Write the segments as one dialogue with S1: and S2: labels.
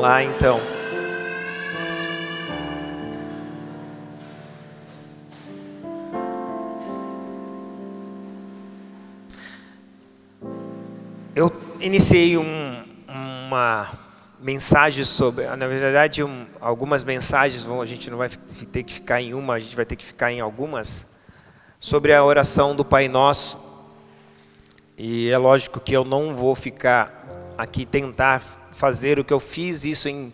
S1: Lá então. Eu iniciei um, uma mensagem sobre, na verdade, um, algumas mensagens, a gente não vai ter que ficar em uma, a gente vai ter que ficar em algumas, sobre a oração do Pai Nosso. E é lógico que eu não vou ficar aqui tentar fazer o que eu fiz isso em,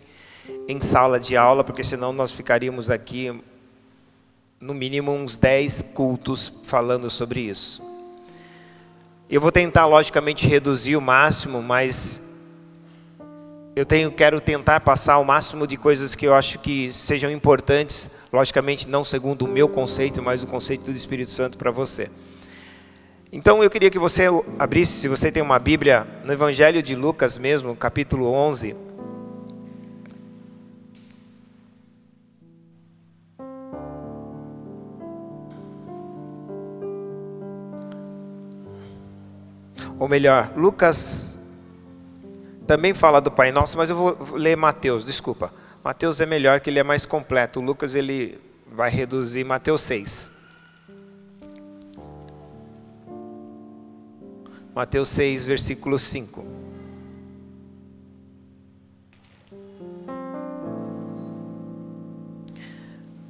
S1: em sala de aula, porque senão nós ficaríamos aqui no mínimo uns 10 cultos falando sobre isso. Eu vou tentar, logicamente, reduzir o máximo, mas eu tenho, quero tentar passar o máximo de coisas que eu acho que sejam importantes, logicamente não segundo o meu conceito, mas o conceito do Espírito Santo para você. Então eu queria que você abrisse, se você tem uma Bíblia, no Evangelho de Lucas mesmo, capítulo 11. ou melhor, Lucas também fala do Pai Nosso, mas eu vou ler Mateus, desculpa. Mateus é melhor que ele é mais completo. Lucas ele vai reduzir Mateus 6. Mateus 6, versículo 5.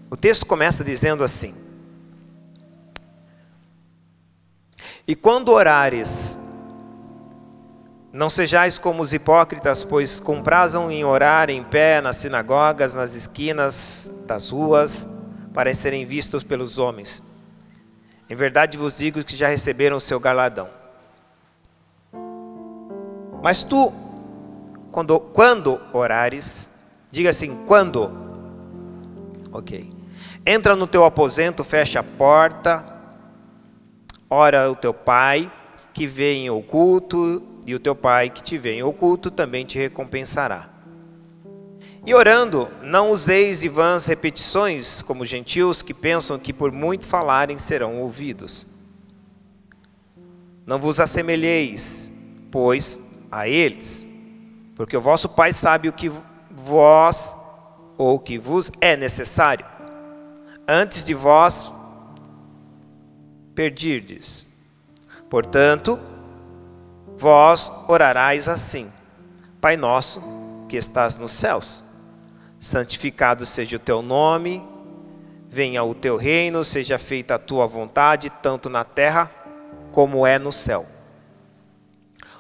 S1: O texto começa dizendo assim: E quando orares, não sejais como os hipócritas, pois comprazam em orar em pé nas sinagogas, nas esquinas das ruas, para serem vistos pelos homens. Em verdade vos digo que já receberam o seu galadão. Mas tu, quando, quando orares, diga assim: quando? Ok. Entra no teu aposento, fecha a porta, ora o teu pai, que vê em oculto, e o teu Pai que te vê em oculto também te recompensará. E orando, não useis e vãs repetições, como gentios que pensam que por muito falarem serão ouvidos. Não vos assemelheis, pois, a eles, porque o vosso Pai sabe o que vós ou o que vos é necessário, antes de vós perdirdes. Portanto, Vós orarás assim: Pai nosso, que estás nos céus, santificado seja o teu nome, venha o teu reino, seja feita a tua vontade, tanto na terra como é no céu.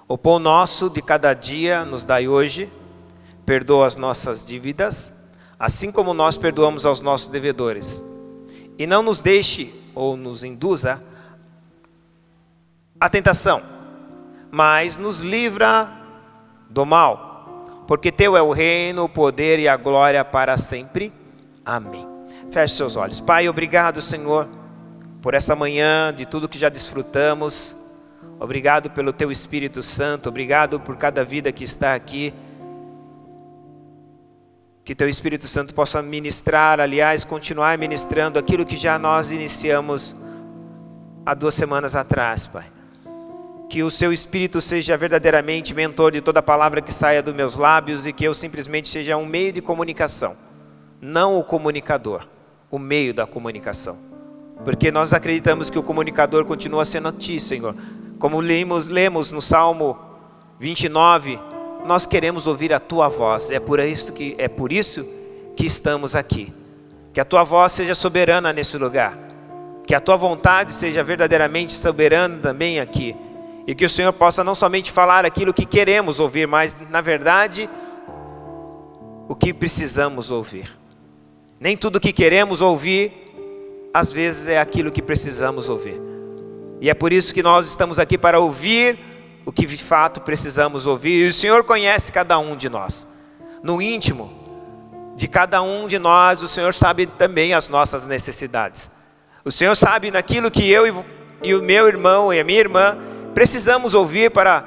S1: O pão nosso de cada dia nos dai hoje, perdoa as nossas dívidas, assim como nós perdoamos aos nossos devedores. E não nos deixe ou nos induza a tentação mas nos livra do mal, porque teu é o reino, o poder e a glória para sempre. Amém. Feche seus olhos. Pai, obrigado, Senhor, por essa manhã, de tudo que já desfrutamos. Obrigado pelo teu Espírito Santo, obrigado por cada vida que está aqui. Que teu Espírito Santo possa ministrar, aliás, continuar ministrando aquilo que já nós iniciamos há duas semanas atrás, Pai que o seu espírito seja verdadeiramente mentor de toda palavra que saia dos meus lábios e que eu simplesmente seja um meio de comunicação, não o comunicador, o meio da comunicação. Porque nós acreditamos que o comunicador continua sendo ti, Senhor. Como lemos, lemos no Salmo 29, nós queremos ouvir a tua voz. É por isso que é por isso que estamos aqui. Que a tua voz seja soberana nesse lugar. Que a tua vontade seja verdadeiramente soberana também aqui e que o Senhor possa não somente falar aquilo que queremos ouvir, mas, na verdade, o que precisamos ouvir. Nem tudo que queremos ouvir, às vezes, é aquilo que precisamos ouvir. E é por isso que nós estamos aqui para ouvir o que de fato precisamos ouvir. E o Senhor conhece cada um de nós. No íntimo de cada um de nós, o Senhor sabe também as nossas necessidades. O Senhor sabe naquilo que eu e o meu irmão e a minha irmã precisamos ouvir para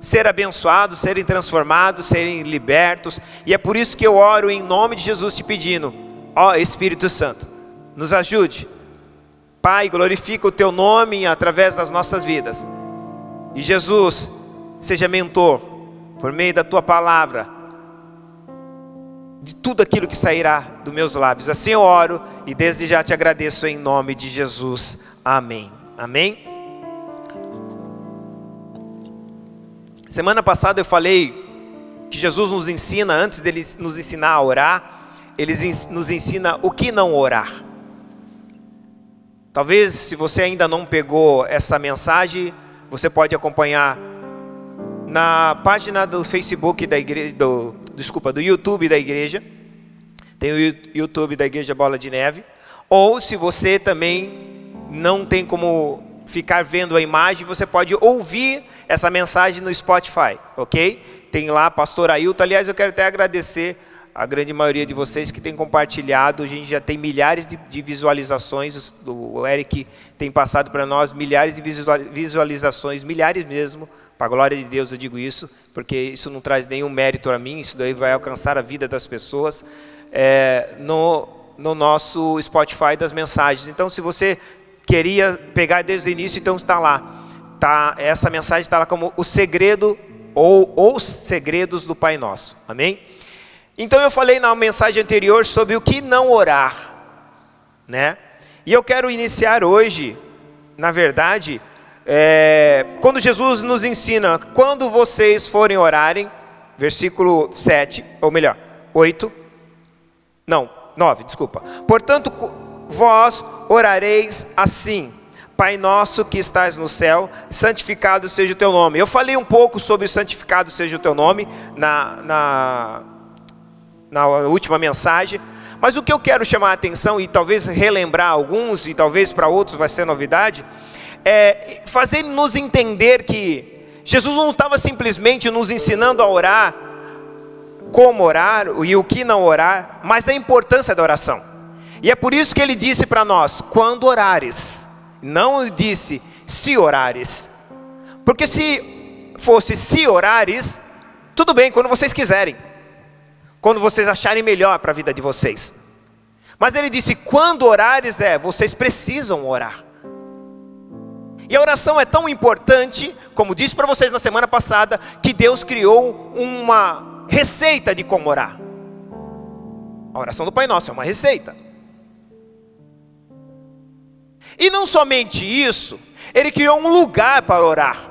S1: ser abençoados, serem transformados, serem libertos. E é por isso que eu oro em nome de Jesus te pedindo, ó Espírito Santo, nos ajude. Pai, glorifica o teu nome através das nossas vidas. E Jesus, seja mentor por meio da tua palavra de tudo aquilo que sairá dos meus lábios. Assim eu oro e desde já te agradeço em nome de Jesus. Amém. Amém. Semana passada eu falei que Jesus nos ensina, antes dele nos ensinar a orar, ele nos ensina o que não orar. Talvez, se você ainda não pegou essa mensagem, você pode acompanhar na página do Facebook da igreja, do, desculpa, do YouTube da igreja. Tem o YouTube da Igreja Bola de Neve. Ou se você também não tem como ficar vendo a imagem, você pode ouvir essa mensagem no Spotify, ok? Tem lá Pastor Ailton. Aliás, eu quero até agradecer a grande maioria de vocês que tem compartilhado. A gente já tem milhares de, de visualizações. O Eric tem passado para nós milhares de visualizações, milhares mesmo. Para a glória de Deus eu digo isso, porque isso não traz nenhum mérito a mim. Isso daí vai alcançar a vida das pessoas é, no, no nosso Spotify das mensagens. Então, se você queria pegar desde o início, então está lá. Tá, essa mensagem está lá como o segredo ou os segredos do Pai Nosso. Amém? Então eu falei na mensagem anterior sobre o que não orar, né? E eu quero iniciar hoje, na verdade, é, quando Jesus nos ensina, quando vocês forem orarem, versículo 7, ou melhor, 8, não, 9, desculpa. Portanto, vós orareis assim: Pai nosso que estás no céu, santificado seja o teu nome. Eu falei um pouco sobre santificado seja o teu nome na, na na última mensagem. Mas o que eu quero chamar a atenção e talvez relembrar alguns, e talvez para outros vai ser novidade, é fazer nos entender que Jesus não estava simplesmente nos ensinando a orar, como orar e o que não orar, mas a importância da oração. E é por isso que ele disse para nós: quando orares, não disse se orares. Porque se fosse se orares, tudo bem, quando vocês quiserem quando vocês acharem melhor para a vida de vocês. Mas ele disse: quando orares, é, vocês precisam orar. E a oração é tão importante, como disse para vocês na semana passada, que Deus criou uma receita de como orar. A oração do Pai Nosso é uma receita. E não somente isso, Ele criou um lugar para orar.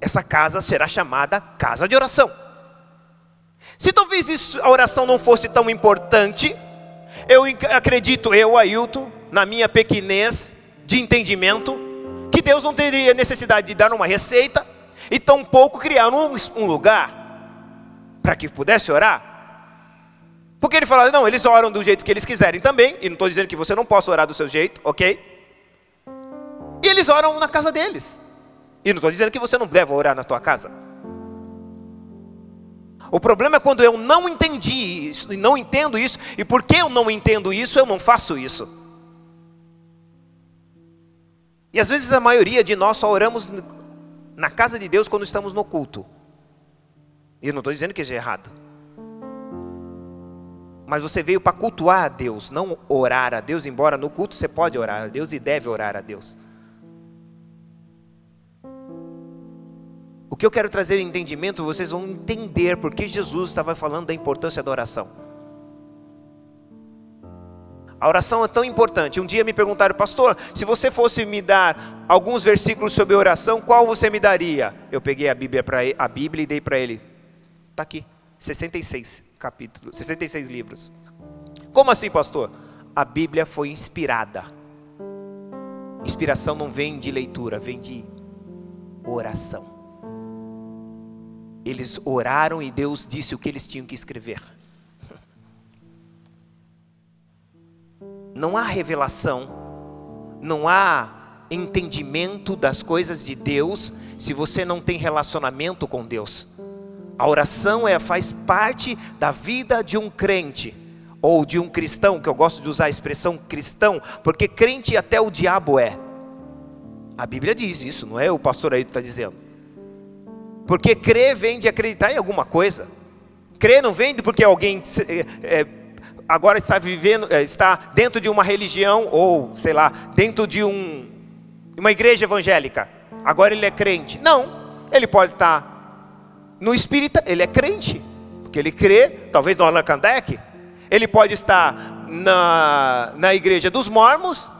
S1: Essa casa será chamada casa de oração. Se talvez a oração não fosse tão importante, eu acredito, eu, Ailton, na minha pequenez de entendimento, que Deus não teria necessidade de dar uma receita e tampouco criar um, um lugar para que pudesse orar. Porque ele fala, não, eles oram do jeito que eles quiserem também, e não estou dizendo que você não possa orar do seu jeito, ok? E eles oram na casa deles. E não estou dizendo que você não deve orar na tua casa. O problema é quando eu não entendi isso, e não entendo isso, e porque eu não entendo isso, eu não faço isso. E às vezes a maioria de nós só oramos na casa de Deus quando estamos no culto. E eu não estou dizendo que isso é errado. Mas você veio para cultuar a Deus, não orar a Deus, embora no culto você pode orar a Deus e deve orar a Deus. O que eu quero trazer em entendimento, vocês vão entender porque Jesus estava falando da importância da oração. A oração é tão importante. Um dia me perguntaram, pastor, se você fosse me dar alguns versículos sobre oração, qual você me daria? Eu peguei a Bíblia, pra, a Bíblia e dei para ele. Está aqui, 66 capítulos, 66 livros. Como assim, pastor? A Bíblia foi inspirada. Inspiração não vem de leitura, vem de oração. Eles oraram e Deus disse o que eles tinham que escrever. Não há revelação, não há entendimento das coisas de Deus se você não tem relacionamento com Deus. A oração é, faz parte da vida de um crente ou de um cristão, que eu gosto de usar a expressão cristão, porque crente até o diabo é. A Bíblia diz isso, não é o pastor aí que está dizendo. Porque crer vem de acreditar em alguma coisa. Crer não vem porque alguém é, agora está vivendo, é, está dentro de uma religião ou sei lá, dentro de um, uma igreja evangélica. Agora ele é crente. Não, ele pode estar no espírita, ele é crente. porque ele crê, talvez no Allan Kardec, ele pode estar na, na igreja dos mormons,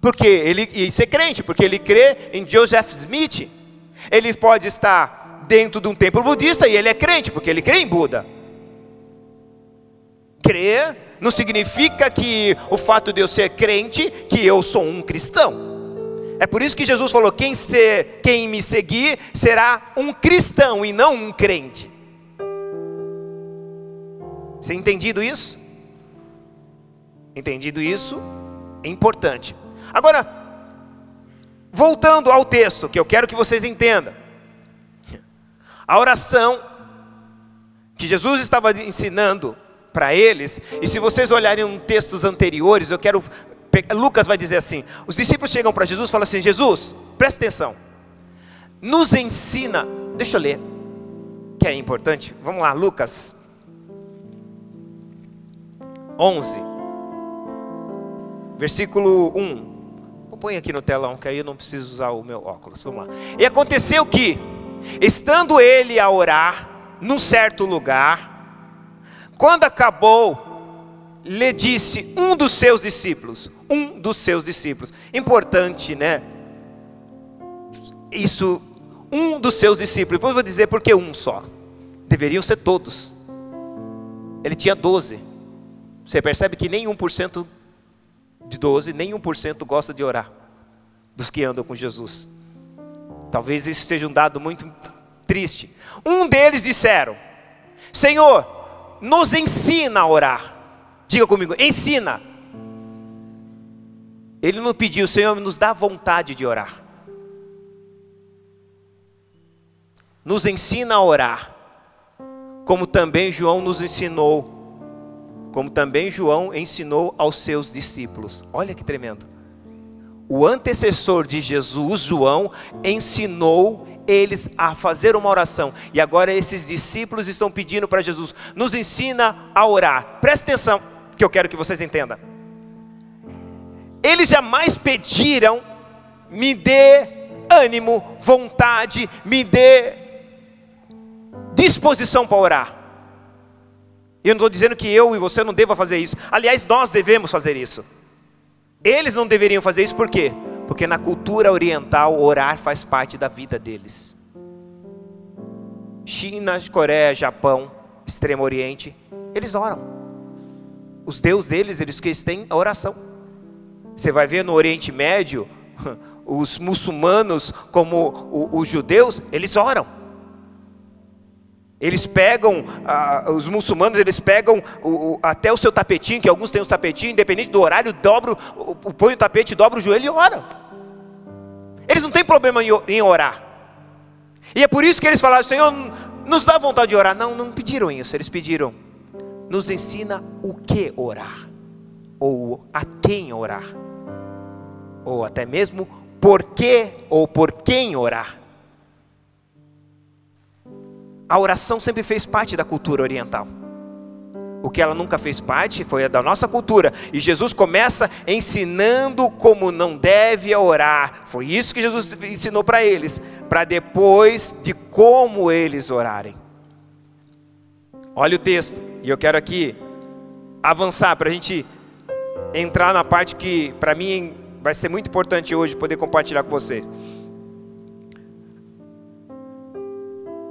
S1: porque ele e ser crente, porque ele crê em Joseph Smith. Ele pode estar dentro de um templo budista e ele é crente, porque ele crê em Buda. Crer não significa que o fato de eu ser crente, que eu sou um cristão. É por isso que Jesus falou: quem, ser, quem me seguir será um cristão e não um crente. Você entendido isso? Entendido isso? É importante. Agora, voltando ao texto, que eu quero que vocês entendam. A oração que Jesus estava ensinando para eles, e se vocês olharem em textos anteriores, eu quero Lucas vai dizer assim: os discípulos chegam para Jesus e falam assim: Jesus, presta atenção, nos ensina, deixa eu ler, que é importante, vamos lá, Lucas 11, versículo 1. Põe aqui no telão, que aí eu não preciso usar o meu óculos. Vamos lá. E aconteceu que, estando ele a orar, num certo lugar, quando acabou, lhe disse um dos seus discípulos: um dos seus discípulos. Importante, né? Isso, um dos seus discípulos. Depois vou dizer por que um só. Deveriam ser todos. Ele tinha doze. Você percebe que nem 1% de 12, nem 1% gosta de orar. Dos que andam com Jesus. Talvez isso seja um dado muito triste. Um deles disseram: Senhor, nos ensina a orar. Diga comigo, ensina. Ele não pediu, Senhor, nos dá vontade de orar. Nos ensina a orar, como também João nos ensinou, como também João ensinou aos seus discípulos. Olha que tremendo. O antecessor de Jesus, João, ensinou eles a fazer uma oração. E agora esses discípulos estão pedindo para Jesus: nos ensina a orar. Presta atenção, que eu quero que vocês entendam. Eles jamais pediram, me dê ânimo, vontade, me dê disposição para orar. Eu não estou dizendo que eu e você não deva fazer isso. Aliás, nós devemos fazer isso. Eles não deveriam fazer isso por quê? Porque na cultura oriental orar faz parte da vida deles. China, Coreia, Japão, Extremo Oriente, eles oram. Os deuses deles, eles que têm a oração. Você vai ver no Oriente Médio, os muçulmanos, como os judeus, eles oram. Eles pegam, ah, os muçulmanos, eles pegam o, o, até o seu tapetinho, que alguns têm os tapetinhos, independente do horário, dobro, põe o tapete, dobra o joelho e ora. Eles não têm problema em, em orar. E é por isso que eles falaram, Senhor, nos dá vontade de orar. Não, não pediram isso, eles pediram, nos ensina o que orar, ou a quem orar ou até mesmo por que ou por quem orar. A oração sempre fez parte da cultura oriental. O que ela nunca fez parte foi a da nossa cultura. E Jesus começa ensinando como não deve orar. Foi isso que Jesus ensinou para eles, para depois de como eles orarem. Olha o texto, e eu quero aqui avançar para a gente entrar na parte que, para mim, vai ser muito importante hoje poder compartilhar com vocês.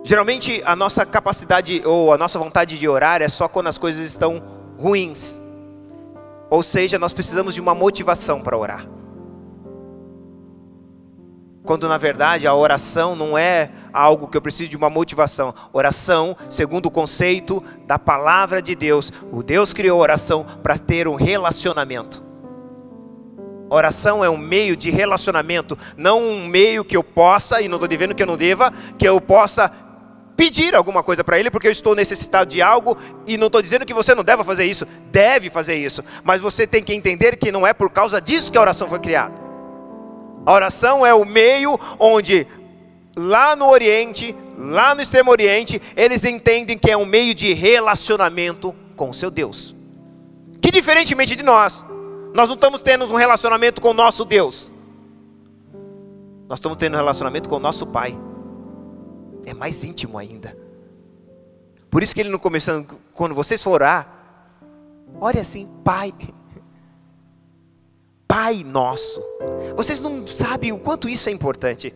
S1: Geralmente a nossa capacidade ou a nossa vontade de orar é só quando as coisas estão ruins. Ou seja, nós precisamos de uma motivação para orar. Quando na verdade a oração não é algo que eu preciso de uma motivação. Oração, segundo o conceito da palavra de Deus, o Deus criou a oração para ter um relacionamento. Oração é um meio de relacionamento, não um meio que eu possa, e não estou dizendo que eu não deva, que eu possa pedir alguma coisa para Ele, porque eu estou necessitado de algo, e não estou dizendo que você não deva fazer isso, deve fazer isso, mas você tem que entender que não é por causa disso que a oração foi criada. A oração é o meio onde, lá no Oriente, lá no Extremo Oriente, eles entendem que é um meio de relacionamento com o seu Deus, que diferentemente de nós, nós não estamos tendo um relacionamento com o nosso Deus. Nós estamos tendo um relacionamento com o nosso Pai. É mais íntimo ainda. Por isso que ele não começando, quando vocês for orar, ore assim, Pai. Pai nosso. Vocês não sabem o quanto isso é importante.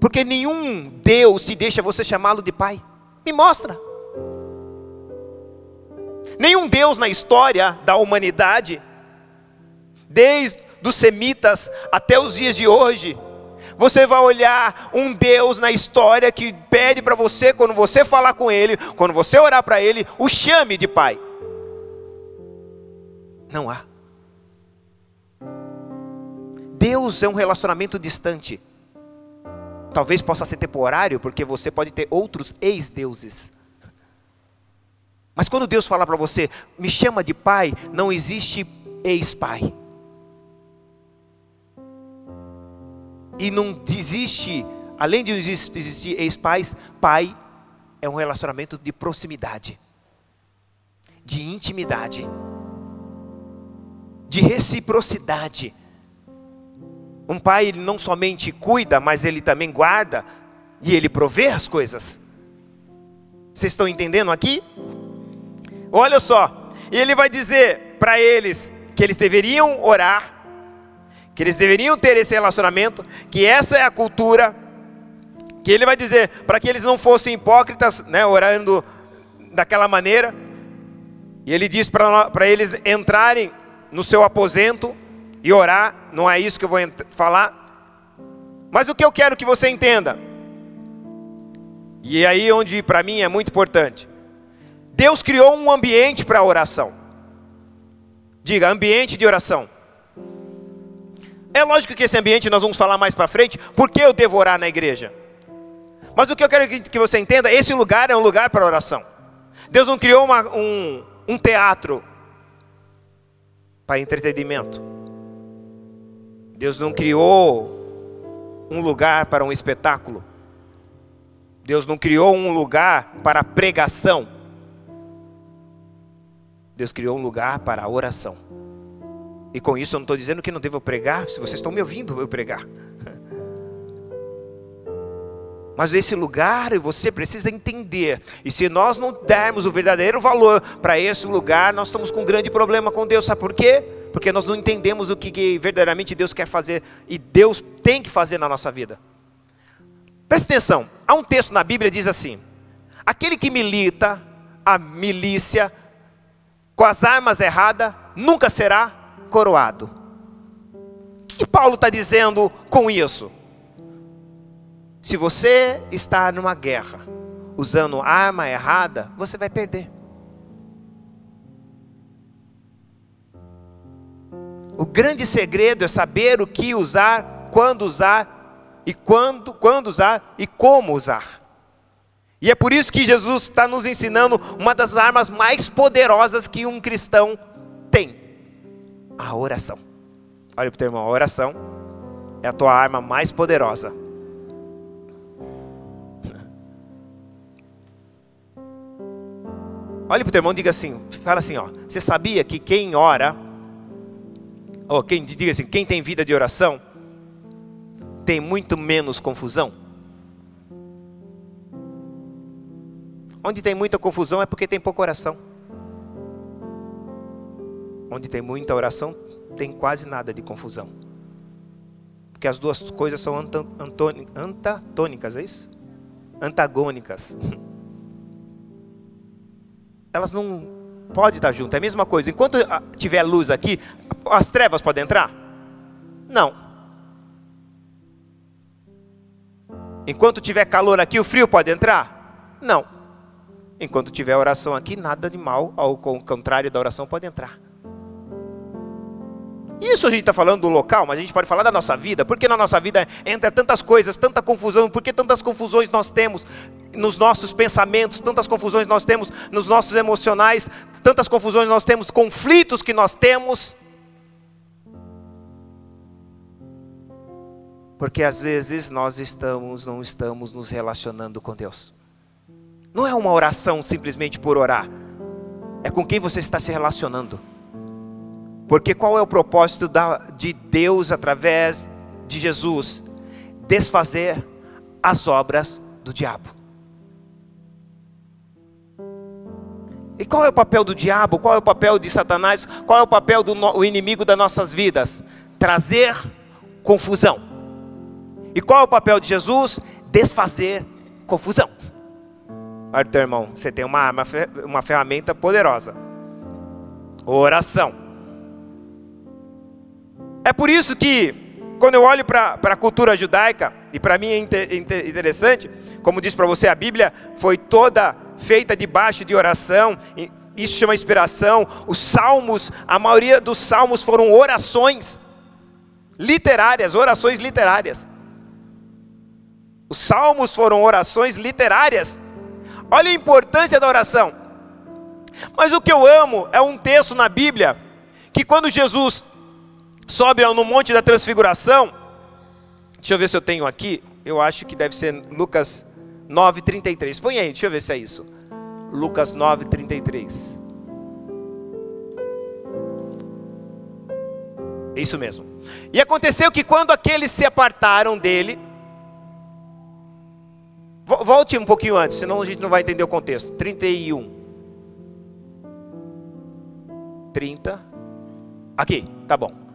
S1: Porque nenhum Deus te deixa você chamá-lo de Pai. Me mostra. Nenhum Deus na história da humanidade, desde os semitas até os dias de hoje, você vai olhar um Deus na história que pede para você, quando você falar com Ele, quando você orar para Ele, o chame de Pai. Não há. Deus é um relacionamento distante. Talvez possa ser temporário, porque você pode ter outros ex-deuses. Mas quando Deus fala para você, me chama de pai, não existe ex-pai. E não existe, além de existir ex-pais, pai é um relacionamento de proximidade, de intimidade, de reciprocidade. Um pai ele não somente cuida, mas ele também guarda e ele provê as coisas. Vocês estão entendendo aqui? Olha só, e ele vai dizer para eles que eles deveriam orar, que eles deveriam ter esse relacionamento, que essa é a cultura, que ele vai dizer para que eles não fossem hipócritas, né, orando daquela maneira, e ele diz para eles entrarem no seu aposento e orar, não é isso que eu vou falar, mas o que eu quero que você entenda, e é aí onde para mim é muito importante, Deus criou um ambiente para oração, diga, ambiente de oração, é lógico que esse ambiente nós vamos falar mais para frente, porque eu devo orar na igreja. Mas o que eu quero que você entenda, esse lugar é um lugar para oração. Deus não criou uma, um, um teatro para entretenimento. Deus não criou um lugar para um espetáculo. Deus não criou um lugar para pregação. Deus criou um lugar para oração. E com isso eu não estou dizendo que não devo pregar, se vocês estão me ouvindo, eu pregar. Mas esse lugar você precisa entender. E se nós não dermos o verdadeiro valor para esse lugar, nós estamos com um grande problema com Deus. Sabe por quê? Porque nós não entendemos o que verdadeiramente Deus quer fazer e Deus tem que fazer na nossa vida. Preste atenção. Há um texto na Bíblia que diz assim: Aquele que milita a milícia com as armas erradas nunca será coroado. O que Paulo está dizendo com isso? Se você está numa guerra usando arma errada, você vai perder. O grande segredo é saber o que usar, quando usar e quando, quando usar e como usar. E é por isso que Jesus está nos ensinando uma das armas mais poderosas que um cristão tem a oração. Olha para o teu irmão, a oração é a tua arma mais poderosa. Olha para o teu irmão e diga assim, fala assim, ó, você sabia que quem ora, ou quem diga assim, quem tem vida de oração, tem muito menos confusão? Onde tem muita confusão é porque tem pouca oração. Onde tem muita oração, tem quase nada de confusão. Porque as duas coisas são antatônicas, é isso? Antagônicas. Elas não podem estar juntas, é a mesma coisa. Enquanto ah, tiver luz aqui, as trevas podem entrar? Não. Enquanto tiver calor aqui, o frio pode entrar? Não. Enquanto tiver oração aqui, nada de mal, ao contrário da oração, pode entrar. Isso a gente está falando do local, mas a gente pode falar da nossa vida, porque na nossa vida entra tantas coisas, tanta confusão, porque tantas confusões nós temos nos nossos pensamentos, tantas confusões nós temos nos nossos emocionais, tantas confusões nós temos, conflitos que nós temos. Porque às vezes nós estamos, não estamos nos relacionando com Deus. Não é uma oração simplesmente por orar, é com quem você está se relacionando. Porque qual é o propósito de Deus através de Jesus? Desfazer as obras do diabo. E qual é o papel do diabo? Qual é o papel de Satanás? Qual é o papel do no, o inimigo das nossas vidas? Trazer confusão. E qual é o papel de Jesus? Desfazer confusão. Olha, teu irmão, você tem uma arma, uma ferramenta poderosa. Oração. É por isso que, quando eu olho para a cultura judaica, e para mim é interessante, como disse para você, a Bíblia foi toda feita debaixo de oração, isso chama inspiração. Os salmos, a maioria dos salmos foram orações literárias, orações literárias. Os salmos foram orações literárias. Olha a importância da oração. Mas o que eu amo é um texto na Bíblia que quando Jesus sobe no monte da transfiguração, deixa eu ver se eu tenho aqui, eu acho que deve ser Lucas 9:33. Põe aí, deixa eu ver se é isso. Lucas 9:33. É isso mesmo. E aconteceu que quando aqueles se apartaram dele, volte um pouquinho antes, senão a gente não vai entender o contexto. 31. 30. Aqui, tá bom.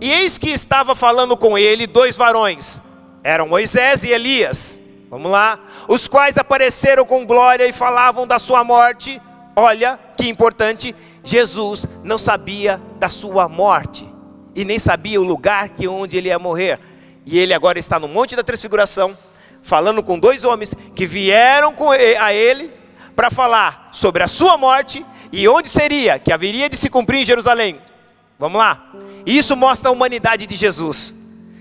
S1: E eis que estava falando com ele dois varões, eram Moisés e Elias. Vamos lá. Os quais apareceram com glória e falavam da sua morte. Olha que importante, Jesus não sabia da sua morte e nem sabia o lugar que onde ele ia morrer. E ele agora está no Monte da Transfiguração, falando com dois homens que vieram a ele para falar sobre a sua morte e onde seria que haveria de se cumprir em Jerusalém. Vamos lá. Isso mostra a humanidade de Jesus.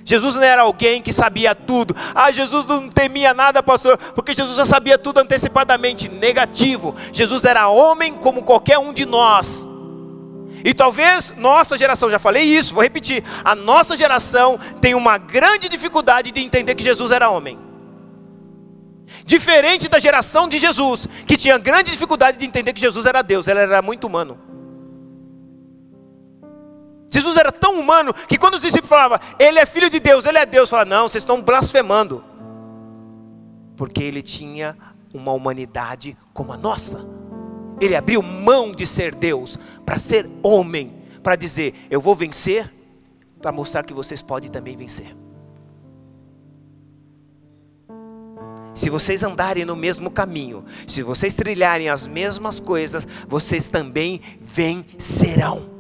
S1: Jesus não era alguém que sabia tudo. Ah, Jesus não temia nada, pastor, porque Jesus já sabia tudo antecipadamente. Negativo. Jesus era homem como qualquer um de nós. E talvez nossa geração, já falei isso, vou repetir. A nossa geração tem uma grande dificuldade de entender que Jesus era homem. Diferente da geração de Jesus, que tinha grande dificuldade de entender que Jesus era Deus, ele era muito humano. Jesus era tão humano que quando os discípulos falavam, Ele é filho de Deus, Ele é Deus, fala, não, vocês estão blasfemando. Porque Ele tinha uma humanidade como a nossa. Ele abriu mão de ser Deus para ser homem, para dizer, eu vou vencer, para mostrar que vocês podem também vencer. Se vocês andarem no mesmo caminho, se vocês trilharem as mesmas coisas, vocês também vencerão.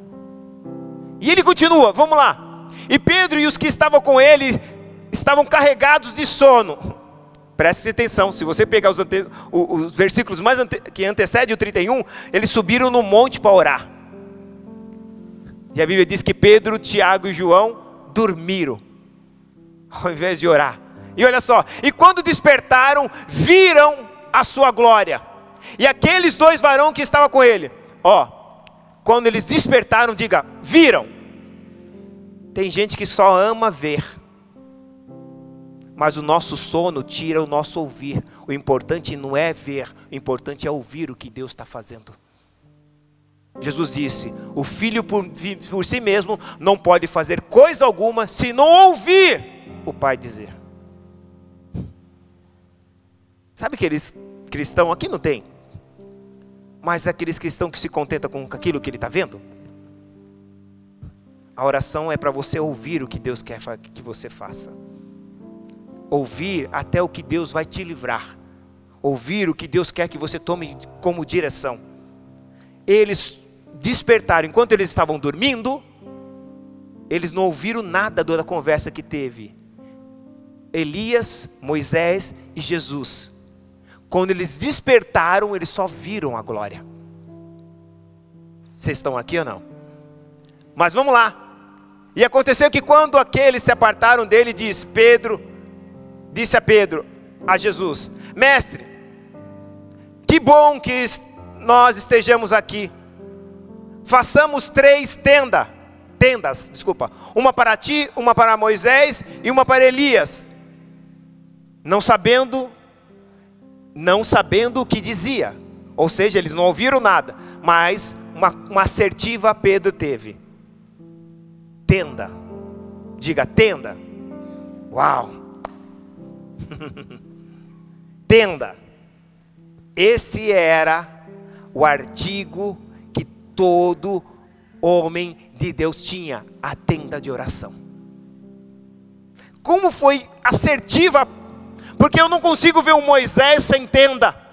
S1: E ele continua, vamos lá. E Pedro e os que estavam com ele estavam carregados de sono. Preste atenção, se você pegar os, ante, os versículos mais ante, que antecedem o 31, eles subiram no monte para orar. E a Bíblia diz que Pedro, Tiago e João dormiram, ao invés de orar. E olha só, e quando despertaram, viram a sua glória. E aqueles dois varões que estavam com ele, ó, quando eles despertaram, diga, viram. Tem gente que só ama ver, mas o nosso sono tira o nosso ouvir. O importante não é ver, o importante é ouvir o que Deus está fazendo. Jesus disse: O filho por, por si mesmo não pode fazer coisa alguma se não ouvir o Pai dizer. Sabe aqueles cristãos, aqui não tem, mas aqueles cristãos que se contentam com aquilo que ele está vendo? A oração é para você ouvir o que Deus quer que você faça. Ouvir até o que Deus vai te livrar. Ouvir o que Deus quer que você tome como direção. Eles despertaram enquanto eles estavam dormindo, eles não ouviram nada da conversa que teve. Elias, Moisés e Jesus. Quando eles despertaram, eles só viram a glória. Vocês estão aqui ou não? Mas vamos lá. E aconteceu que quando aqueles se apartaram dele, disse Pedro, disse a Pedro, a Jesus: Mestre, que bom que nós estejamos aqui. Façamos três tendas, tendas, desculpa, uma para ti, uma para Moisés e uma para Elias. Não sabendo, não sabendo o que dizia. Ou seja, eles não ouviram nada, mas uma, uma assertiva Pedro teve tenda. Diga tenda. Uau! tenda. Esse era o artigo que todo homem de Deus tinha: a tenda de oração. Como foi assertiva, porque eu não consigo ver um Moisés sem tenda.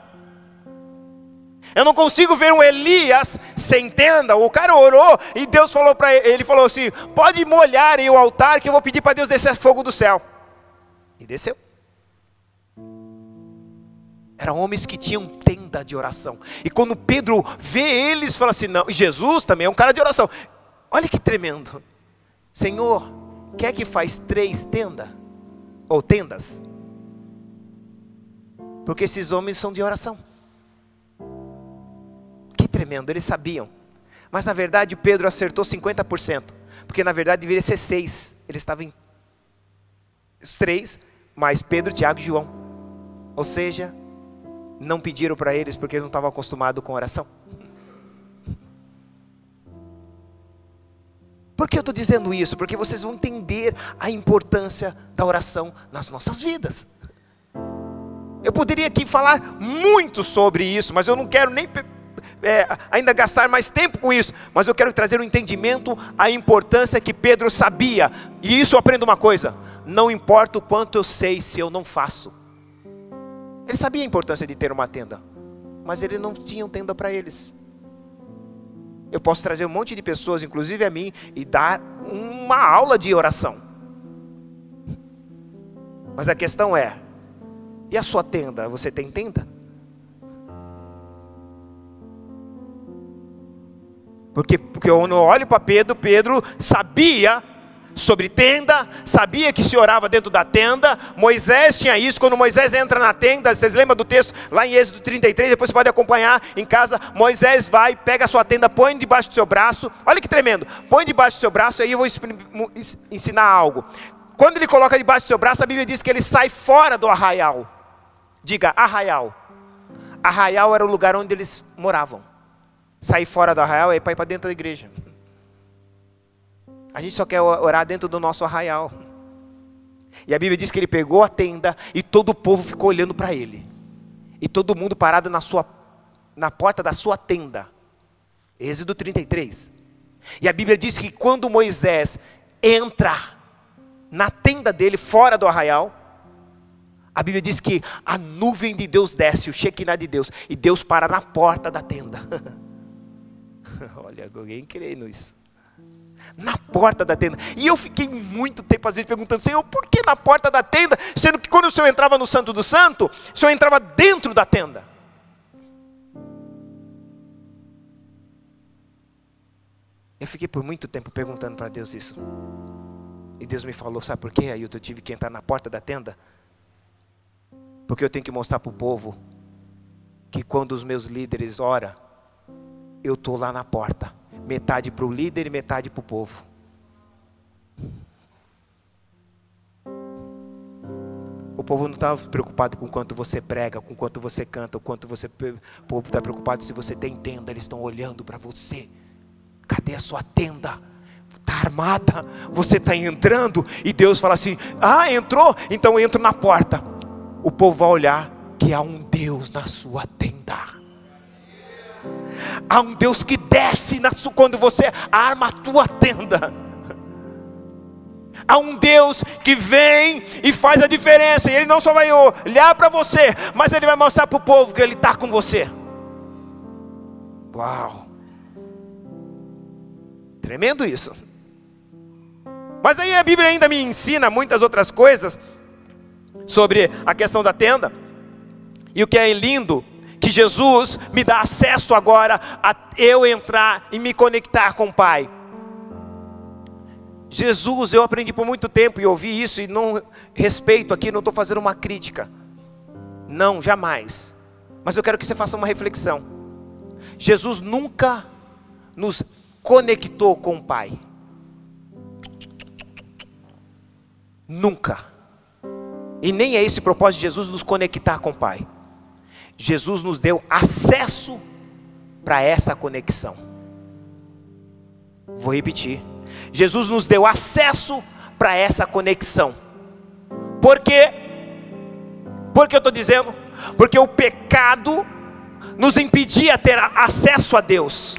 S1: Eu não consigo ver um Elias sem tenda. O cara orou e Deus falou para ele, ele falou assim: "Pode molhar aí o altar que eu vou pedir para Deus descer fogo do céu". E desceu. Eram homens que tinham tenda de oração. E quando Pedro vê eles, fala assim: "Não, e Jesus também é um cara de oração". Olha que tremendo. Senhor, quer que faz três tendas ou tendas? Porque esses homens são de oração tremendo, eles sabiam. Mas na verdade Pedro acertou 50%, porque na verdade deveria ser seis. Eles estavam em os três, mais Pedro, Tiago e João. Ou seja, não pediram para eles porque eles não estavam acostumados com oração. Por que eu estou dizendo isso? Porque vocês vão entender a importância da oração nas nossas vidas. Eu poderia aqui falar muito sobre isso, mas eu não quero nem é, ainda gastar mais tempo com isso, mas eu quero trazer um entendimento, a importância que Pedro sabia, e isso eu aprendo uma coisa: não importa o quanto eu sei se eu não faço. Ele sabia a importância de ter uma tenda, mas ele não tinha tenda para eles. Eu posso trazer um monte de pessoas, inclusive a mim, e dar uma aula de oração. Mas a questão é: e a sua tenda? Você tem tenda? Porque, porque eu olho para Pedro, Pedro sabia sobre tenda, sabia que se orava dentro da tenda. Moisés tinha isso, quando Moisés entra na tenda, vocês lembram do texto lá em Êxodo 33, depois você pode acompanhar em casa. Moisés vai, pega a sua tenda, põe debaixo do seu braço. Olha que tremendo. Põe debaixo do seu braço, aí eu vou ensinar algo. Quando ele coloca debaixo do seu braço, a Bíblia diz que ele sai fora do arraial. Diga, arraial. Arraial era o lugar onde eles moravam sair fora do arraial é para ir para dentro da igreja. A gente só quer orar dentro do nosso arraial. E a Bíblia diz que ele pegou a tenda e todo o povo ficou olhando para ele. E todo mundo parado na, sua, na porta da sua tenda. Êxodo 33. E a Bíblia diz que quando Moisés entra na tenda dele, fora do arraial, a Bíblia diz que a nuvem de Deus desce, o Shekinah de Deus, e Deus para na porta da tenda. Olha, alguém crê nisso. Na porta da tenda. E eu fiquei muito tempo, às vezes, perguntando, Senhor, por que na porta da tenda? Sendo que quando o Senhor entrava no Santo do Santo, o Senhor entrava dentro da tenda. Eu fiquei por muito tempo perguntando para Deus isso. E Deus me falou, sabe por quê? Aí eu tive que entrar na porta da tenda. Porque eu tenho que mostrar para o povo que quando os meus líderes oram, eu estou lá na porta. Metade para o líder e metade para o povo. O povo não está preocupado com quanto você prega, com quanto você canta, o quanto você. O povo está preocupado se você tem tenda, eles estão olhando para você. Cadê a sua tenda? Está armada, você está entrando, e Deus fala assim: Ah, entrou? Então eu entro na porta. O povo vai olhar que há um Deus na sua tenda. Há um Deus que desce na quando você arma a tua tenda. Há um Deus que vem e faz a diferença. E Ele não só vai olhar para você, mas Ele vai mostrar para o povo que Ele está com você. Uau! Tremendo isso. Mas aí a Bíblia ainda me ensina muitas outras coisas sobre a questão da tenda. E o que é lindo Jesus me dá acesso agora a eu entrar e me conectar com o Pai. Jesus, eu aprendi por muito tempo e ouvi isso e não respeito aqui, não estou fazendo uma crítica. Não, jamais. Mas eu quero que você faça uma reflexão. Jesus nunca nos conectou com o Pai. Nunca. E nem é esse o propósito de Jesus nos conectar com o Pai. Jesus nos deu acesso para essa conexão. Vou repetir. Jesus nos deu acesso para essa conexão. Por quê? Por que eu estou dizendo? Porque o pecado nos impedia ter acesso a Deus.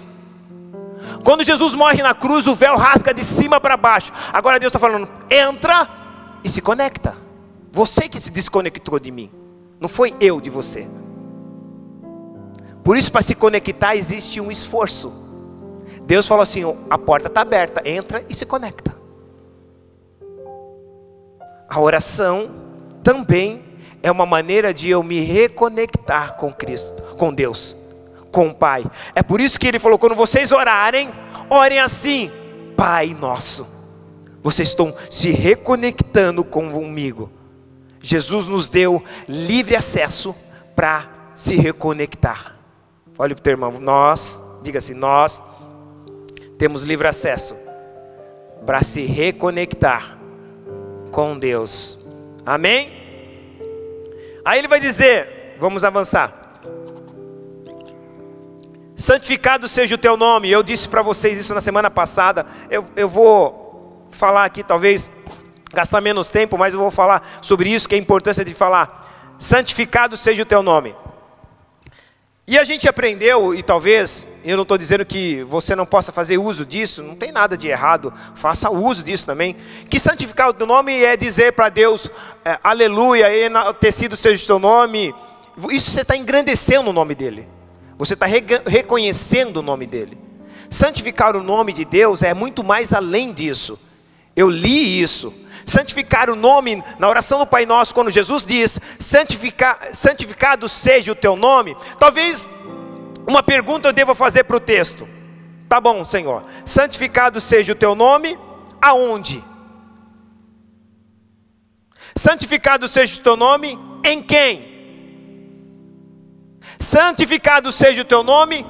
S1: Quando Jesus morre na cruz, o véu rasga de cima para baixo. Agora Deus está falando: entra e se conecta. Você que se desconectou de mim, não foi eu de você. Por isso, para se conectar, existe um esforço. Deus falou assim: a porta está aberta, entra e se conecta. A oração também é uma maneira de eu me reconectar com Cristo, com Deus, com o Pai. É por isso que ele falou: quando vocês orarem, orem assim, Pai nosso. Vocês estão se reconectando comigo. Jesus nos deu livre acesso para se reconectar. Olhe para o teu irmão, nós, diga assim, nós temos livre acesso para se reconectar com Deus. Amém? Aí ele vai dizer, vamos avançar. Santificado seja o teu nome. Eu disse para vocês isso na semana passada. Eu, eu vou falar aqui, talvez gastar menos tempo, mas eu vou falar sobre isso, que é a importância de falar. Santificado seja o teu nome. E a gente aprendeu, e talvez, eu não estou dizendo que você não possa fazer uso disso, não tem nada de errado, faça uso disso também. Que santificar o nome é dizer para Deus, é, aleluia, enaltecido seja o teu nome. Isso você está engrandecendo o nome dele, você está re reconhecendo o nome dele. Santificar o nome de Deus é muito mais além disso. Eu li isso, santificar o nome, na oração do Pai Nosso, quando Jesus diz, Santifica, santificado seja o teu nome, talvez uma pergunta eu deva fazer para o texto. Tá bom, Senhor, santificado seja o teu nome, aonde? Santificado seja o teu nome, em quem? Santificado seja o teu nome,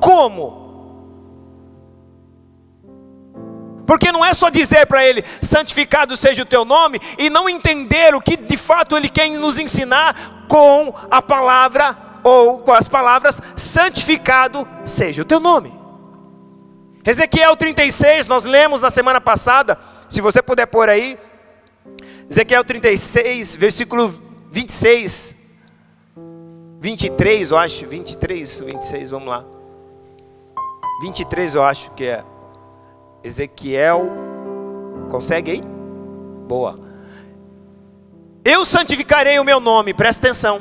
S1: como? Porque não é só dizer para ele, santificado seja o teu nome, e não entender o que de fato ele quer nos ensinar com a palavra, ou com as palavras, santificado seja o teu nome. Ezequiel 36, nós lemos na semana passada, se você puder pôr aí, Ezequiel 36, versículo 26, 23, eu acho, 23, 26, vamos lá. 23 eu acho que é. Ezequiel, consegue aí? Boa. Eu santificarei o meu nome, presta atenção.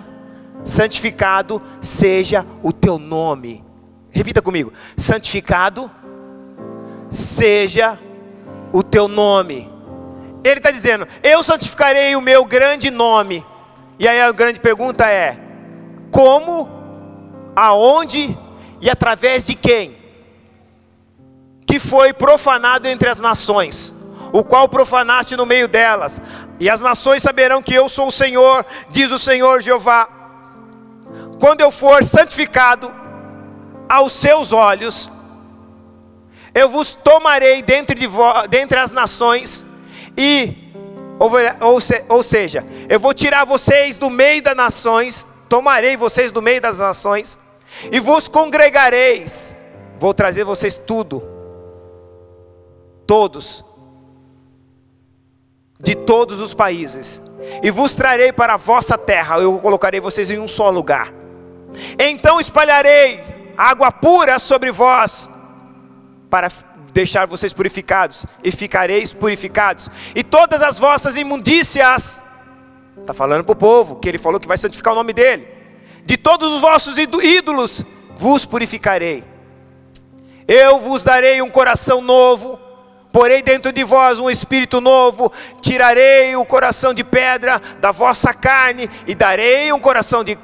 S1: Santificado seja o teu nome. Repita comigo. Santificado seja o teu nome. Ele está dizendo: Eu santificarei o meu grande nome. E aí a grande pergunta é: como, aonde e através de quem? Foi profanado entre as nações, o qual profanaste no meio delas, e as nações saberão que eu sou o Senhor, diz o Senhor Jeová. Quando eu for santificado aos seus olhos, eu vos tomarei dentre, de dentre as nações, e, ou, ou, ou seja, eu vou tirar vocês do meio das nações, tomarei vocês do meio das nações, e vos congregareis, vou trazer vocês tudo todos, de todos os países, e vos trarei para a vossa terra, eu colocarei vocês em um só lugar. Então espalharei água pura sobre vós, para deixar vocês purificados, e ficareis purificados, e todas as vossas imundícias, está falando para o povo, que ele falou que vai santificar o nome dele, de todos os vossos ídolos vos purificarei. Eu vos darei um coração novo, Porei dentro de vós um espírito novo, tirarei o coração de pedra da vossa carne e darei um coração de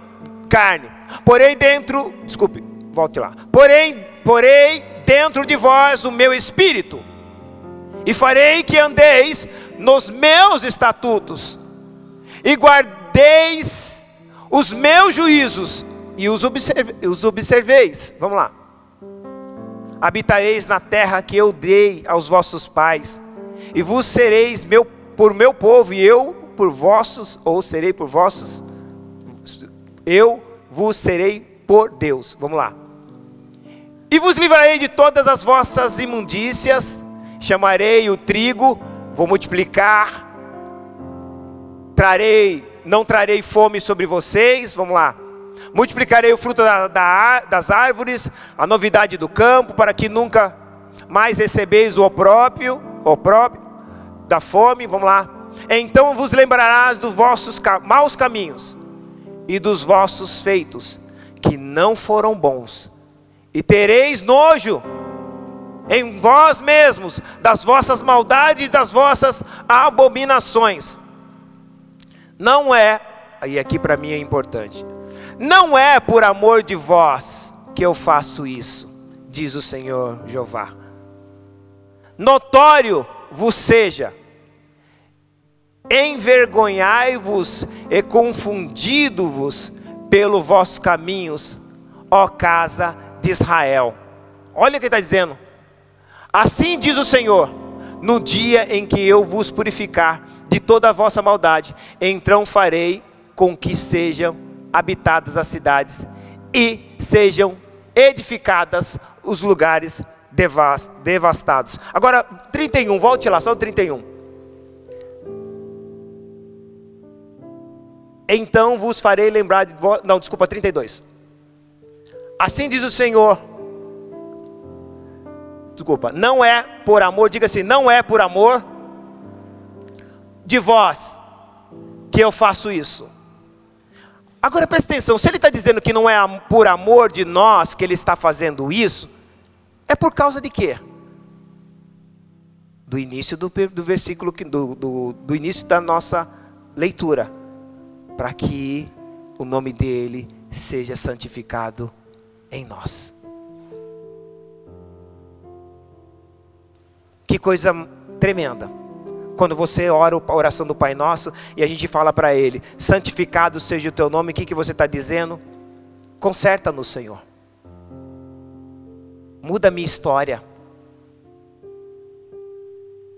S1: carne. Porei dentro, desculpe, volte lá. Porém, porei dentro de vós o meu espírito e farei que andeis nos meus estatutos e guardeis os meus juízos e os, observe, os observeis. Vamos lá habitareis na terra que eu dei aos vossos pais, e vos sereis meu, por meu povo, e eu por vossos, ou serei por vossos, eu vos serei por Deus. Vamos lá. E vos livrarei de todas as vossas imundícias, chamarei o trigo, vou multiplicar, trarei, não trarei fome sobre vocês, vamos lá. Multiplicarei o fruto da, da, das árvores, a novidade do campo, para que nunca mais recebeis o opróprio, opróprio da fome. Vamos lá. Então vos lembrarás dos vossos maus caminhos e dos vossos feitos, que não foram bons, e tereis nojo em vós mesmos das vossas maldades e das vossas abominações. Não é, e aqui para mim é importante, não é por amor de vós que eu faço isso, diz o Senhor Jeová. Notório vos seja, envergonhai-vos e confundido-vos pelos vossos caminhos, ó casa de Israel. Olha o que está dizendo. Assim diz o Senhor: no dia em que eu vos purificar de toda a vossa maldade, então farei com que sejam habitadas as cidades e sejam edificadas os lugares devastados. Agora, 31, volte lá, só o 31. Então vos farei lembrar de. Não, desculpa, 32. Assim diz o Senhor desculpa, não é por amor, diga assim, não é por amor de vós que eu faço isso. Agora presta atenção, se ele está dizendo que não é por amor de nós que ele está fazendo isso, é por causa de quê? Do início do, do versículo, do, do, do início da nossa leitura, para que o nome dele seja santificado em nós. Que coisa tremenda. Quando você ora a oração do Pai Nosso e a gente fala para Ele: santificado seja o teu nome, o que, que você está dizendo? Conserta-nos, Senhor. Muda a minha história.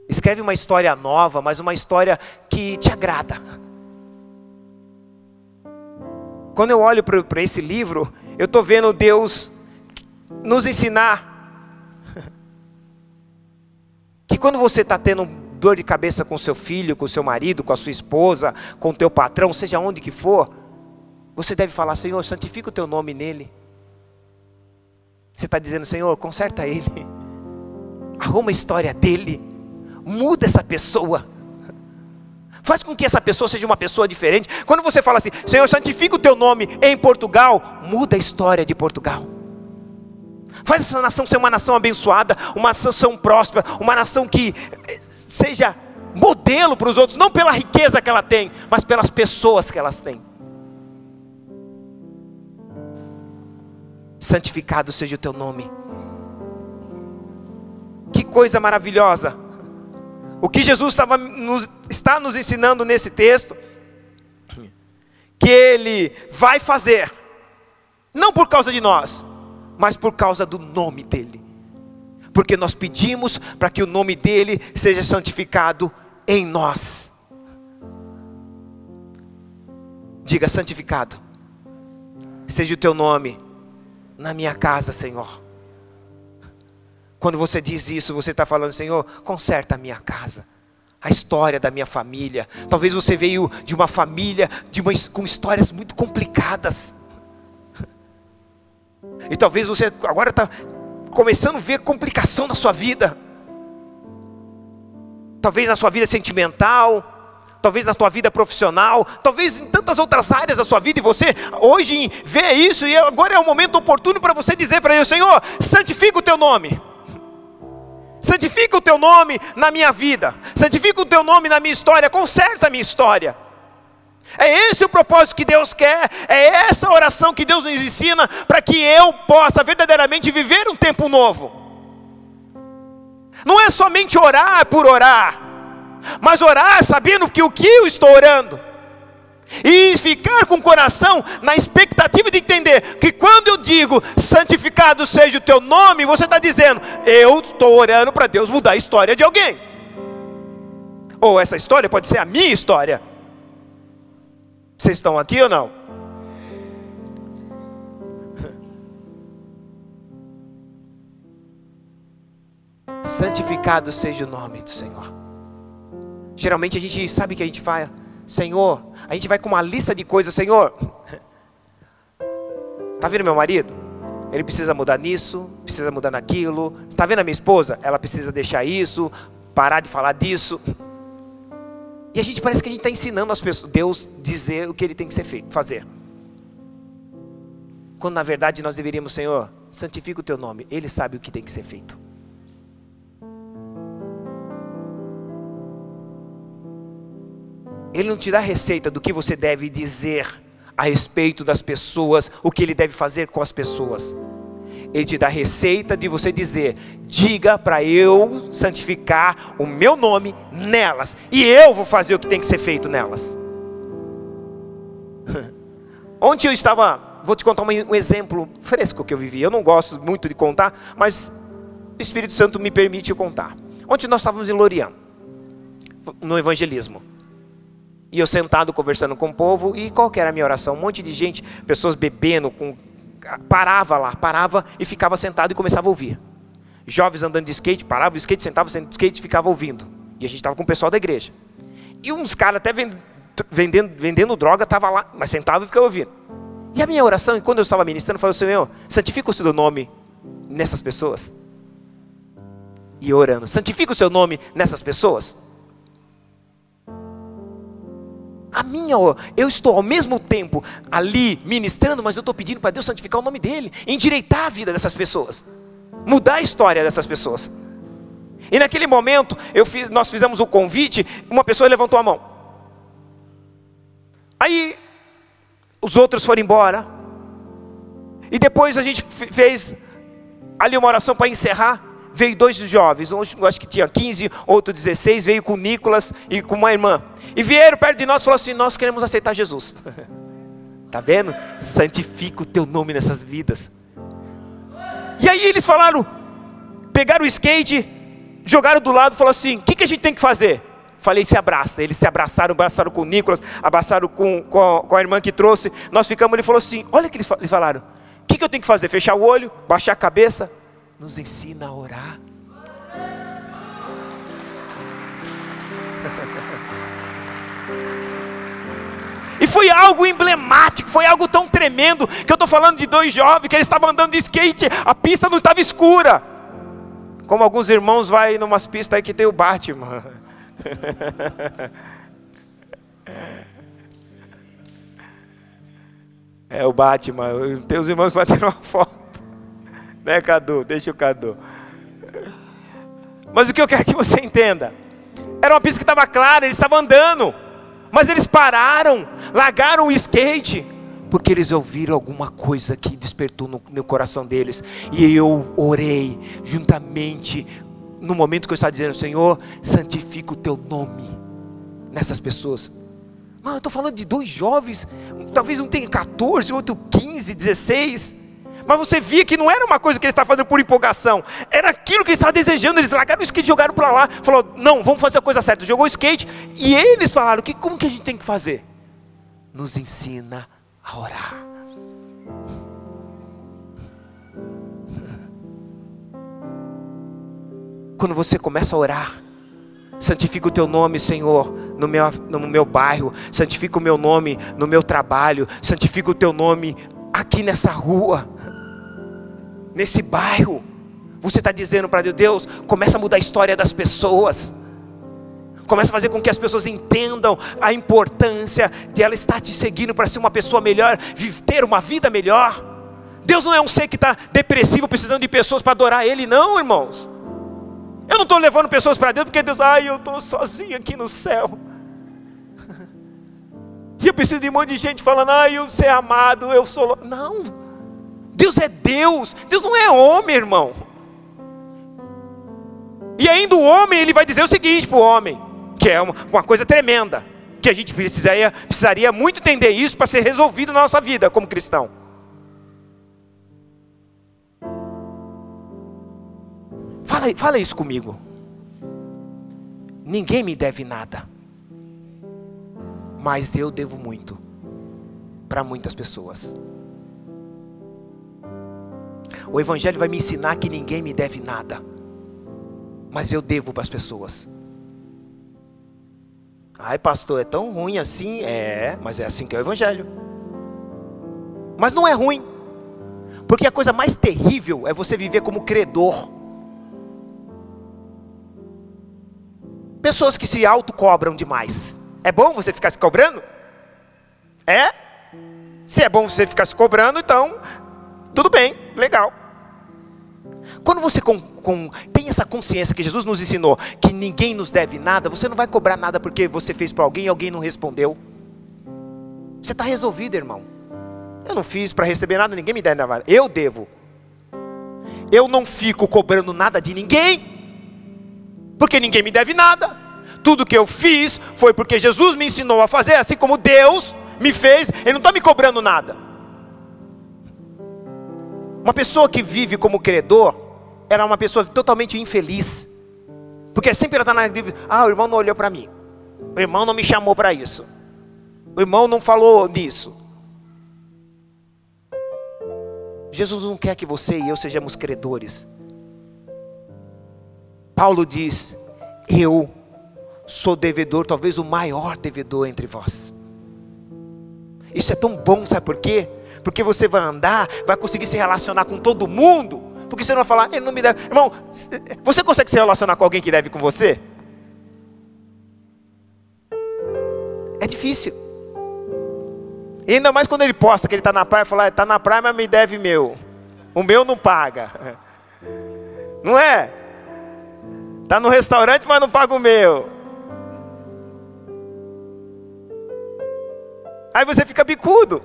S1: Escreve uma história nova, mas uma história que te agrada. Quando eu olho para esse livro, eu estou vendo Deus nos ensinar que quando você está tendo dor de cabeça com seu filho, com seu marido, com a sua esposa, com o teu patrão, seja onde que for, você deve falar, Senhor, santifica o teu nome nele. Você está dizendo, Senhor, conserta ele, arruma a história dele, muda essa pessoa. Faz com que essa pessoa seja uma pessoa diferente. Quando você fala assim, Senhor, santifica o teu nome em Portugal, muda a história de Portugal. Faz essa nação ser uma nação abençoada, uma nação próspera, uma nação que seja modelo para os outros, não pela riqueza que ela tem, mas pelas pessoas que elas têm. Santificado seja o teu nome. Que coisa maravilhosa. O que Jesus estava nos, está nos ensinando nesse texto, que Ele vai fazer, não por causa de nós, mas por causa do nome dEle. Porque nós pedimos para que o nome dEle seja santificado em nós. Diga santificado, seja o teu nome na minha casa, Senhor. Quando você diz isso, você está falando, Senhor, conserta a minha casa, a história da minha família. Talvez você veio de uma família de uma, com histórias muito complicadas. E talvez você agora está começando a ver complicação na sua vida. Talvez na sua vida sentimental, talvez na sua vida profissional, talvez em tantas outras áreas da sua vida, e você hoje vê isso, e agora é o momento oportuno para você dizer para Ele: Senhor, santifica o teu nome. Santifica o teu nome na minha vida, santifica o teu nome na minha história, conserta a minha história. É esse o propósito que Deus quer, é essa oração que Deus nos ensina para que eu possa verdadeiramente viver um tempo novo. Não é somente orar por orar, mas orar sabendo que o que eu estou orando, e ficar com o coração na expectativa de entender que quando eu digo santificado seja o teu nome, você está dizendo, eu estou orando para Deus mudar a história de alguém, ou essa história pode ser a minha história. Vocês estão aqui ou não? Santificado seja o nome do Senhor. Geralmente a gente sabe que a gente faz, Senhor, a gente vai com uma lista de coisas, Senhor. Está vendo meu marido? Ele precisa mudar nisso, precisa mudar naquilo. Está vendo a minha esposa? Ela precisa deixar isso, parar de falar disso. E a gente parece que a gente está ensinando as pessoas, Deus dizer o que ele tem que ser feito, fazer. Quando na verdade nós deveríamos, Senhor, santifica o teu nome. Ele sabe o que tem que ser feito. Ele não te dá receita do que você deve dizer a respeito das pessoas, o que ele deve fazer com as pessoas. Ele te dá receita de você dizer: diga para eu santificar o meu nome nelas, e eu vou fazer o que tem que ser feito nelas. Ontem eu estava, vou te contar um exemplo fresco que eu vivi. Eu não gosto muito de contar, mas o Espírito Santo me permite contar. Ontem nós estávamos em Lorian, no evangelismo. E eu sentado conversando com o povo, e qual que era a minha oração? Um monte de gente, pessoas bebendo, com... parava lá, parava e ficava sentado e começava a ouvir. Jovens andando de skate, parava o skate, sentava de skate e ficava ouvindo. E a gente estava com o pessoal da igreja. E uns caras até vendendo, vendendo droga, estava lá, mas sentava e ficava ouvindo. E a minha oração, quando eu estava ministrando, eu falei, Senhor, santifica o seu nome nessas pessoas. E orando, santifica o seu nome nessas pessoas a minha, eu estou ao mesmo tempo ali ministrando, mas eu estou pedindo para Deus santificar o nome dEle, endireitar a vida dessas pessoas, mudar a história dessas pessoas. E naquele momento, fiz, nós fizemos o convite, uma pessoa levantou a mão. Aí, os outros foram embora. E depois a gente fez ali uma oração para encerrar. Veio dois jovens, um acho que tinha 15, outro 16, veio com Nicolas e com uma irmã. E vieram perto de nós e falaram assim: Nós queremos aceitar Jesus. Está vendo? Santifica o teu nome nessas vidas. E aí eles falaram, pegaram o skate, jogaram do lado e falaram assim: O que, que a gente tem que fazer? Falei, se abraça. Eles se abraçaram, abraçaram com o Nicolas, abraçaram com, com, a, com a irmã que trouxe. Nós ficamos, ele falou assim: Olha o que eles falaram. O que, que eu tenho que fazer? Fechar o olho, baixar a cabeça? Nos ensina a orar. E foi algo emblemático, foi algo tão tremendo, que eu estou falando de dois jovens que eles estavam andando de skate, a pista não estava escura. Como alguns irmãos vai numas pistas aí que tem o Batman. É o Batman. Tem os irmãos para tirar uma foto. Né, Cadu? Deixa o Cadu. Mas o que eu quero que você entenda? Era uma pista que estava clara, eles estavam andando. Mas eles pararam, largaram o skate, porque eles ouviram alguma coisa que despertou no, no coração deles. E eu orei juntamente, no momento que eu estava dizendo, Senhor, santifica o teu nome nessas pessoas. Mano, eu estou falando de dois jovens, talvez um tenha 14, outro 15, 16. Mas você via que não era uma coisa que ele estava fazendo por empolgação, era aquilo que ele estava desejando. Eles largaram o skate, jogaram para lá, falou: "Não, vamos fazer a coisa certa". Jogou o skate e eles falaram: "Que como que a gente tem que fazer?" Nos ensina a orar. Quando você começa a orar, santifica o teu nome, Senhor, no meu, no meu bairro, santifica o meu nome no meu trabalho, santifica o teu nome aqui nessa rua nesse bairro. Você está dizendo para Deus, Deus, começa a mudar a história das pessoas. Começa a fazer com que as pessoas entendam a importância de ela estar te seguindo para ser uma pessoa melhor, ter uma vida melhor. Deus não é um ser que está depressivo, precisando de pessoas para adorar Ele, não, irmãos. Eu não estou levando pessoas para Deus porque Deus, ai, eu estou sozinho aqui no céu. E eu preciso de um monte de gente falando, ai, eu ser amado, eu sou. Não. Deus é Deus, Deus não é homem, irmão. E ainda o homem, ele vai dizer o seguinte para o homem, que é uma, uma, coisa tremenda, que a gente precisaria, precisaria muito entender isso para ser resolvido na nossa vida como cristão. Fala, fala isso comigo. Ninguém me deve nada, mas eu devo muito para muitas pessoas. O Evangelho vai me ensinar que ninguém me deve nada, mas eu devo para as pessoas. Ai, pastor, é tão ruim assim? É, mas é assim que é o Evangelho. Mas não é ruim. Porque a coisa mais terrível é você viver como credor. Pessoas que se autocobram demais. É bom você ficar se cobrando? É? Se é bom você ficar se cobrando, então tudo bem, legal. Quando você com, com, tem essa consciência que Jesus nos ensinou que ninguém nos deve nada, você não vai cobrar nada porque você fez para alguém e alguém não respondeu. Você está resolvido, irmão. Eu não fiz para receber nada, ninguém me deve nada. Eu devo. Eu não fico cobrando nada de ninguém, porque ninguém me deve nada. Tudo que eu fiz foi porque Jesus me ensinou a fazer, assim como Deus me fez, Ele não está me cobrando nada. Uma pessoa que vive como credor, ela é uma pessoa totalmente infeliz. Porque sempre ela está na dívida. Ah, o irmão não olhou para mim. O irmão não me chamou para isso. O irmão não falou nisso. Jesus não quer que você e eu sejamos credores. Paulo diz: Eu sou devedor, talvez o maior devedor entre vós. Isso é tão bom, sabe por quê? porque você vai andar, vai conseguir se relacionar com todo mundo, porque você não vai falar, ele não me deve. Irmão, você consegue se relacionar com alguém que deve com você? É difícil. E ainda mais quando ele posta que ele está na praia, fala, está na praia, mas me deve meu. O meu não paga. Não é? Está no restaurante, mas não paga o meu. Aí você fica bicudo.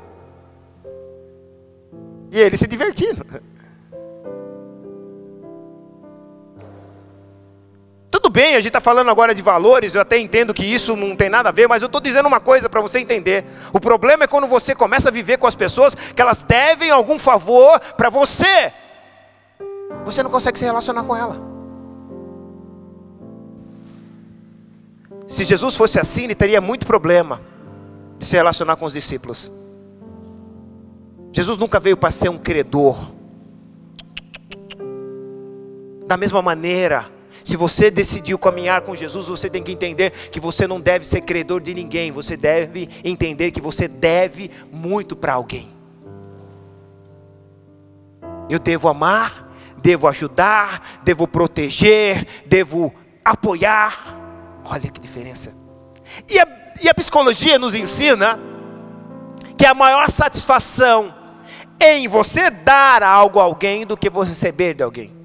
S1: E ele se divertindo. Tudo bem, a gente está falando agora de valores, eu até entendo que isso não tem nada a ver, mas eu estou dizendo uma coisa para você entender. O problema é quando você começa a viver com as pessoas que elas devem algum favor para você. Você não consegue se relacionar com ela. Se Jesus fosse assim, ele teria muito problema de se relacionar com os discípulos. Jesus nunca veio para ser um credor. Da mesma maneira, se você decidiu caminhar com Jesus, você tem que entender que você não deve ser credor de ninguém, você deve entender que você deve muito para alguém. Eu devo amar, devo ajudar, devo proteger, devo apoiar. Olha que diferença. E a, e a psicologia nos ensina que a maior satisfação em você dar algo a alguém do que você receber de alguém.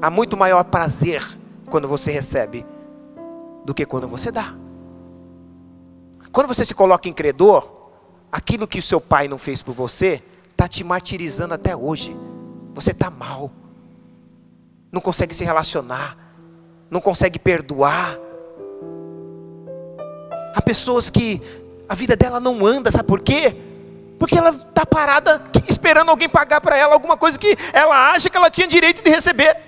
S1: Há muito maior prazer quando você recebe do que quando você dá. Quando você se coloca em credor, aquilo que o seu pai não fez por você está te martirizando até hoje. Você está mal, não consegue se relacionar, não consegue perdoar. Há pessoas que a vida dela não anda, sabe por quê? Porque ela está parada esperando alguém pagar para ela alguma coisa que ela acha que ela tinha direito de receber.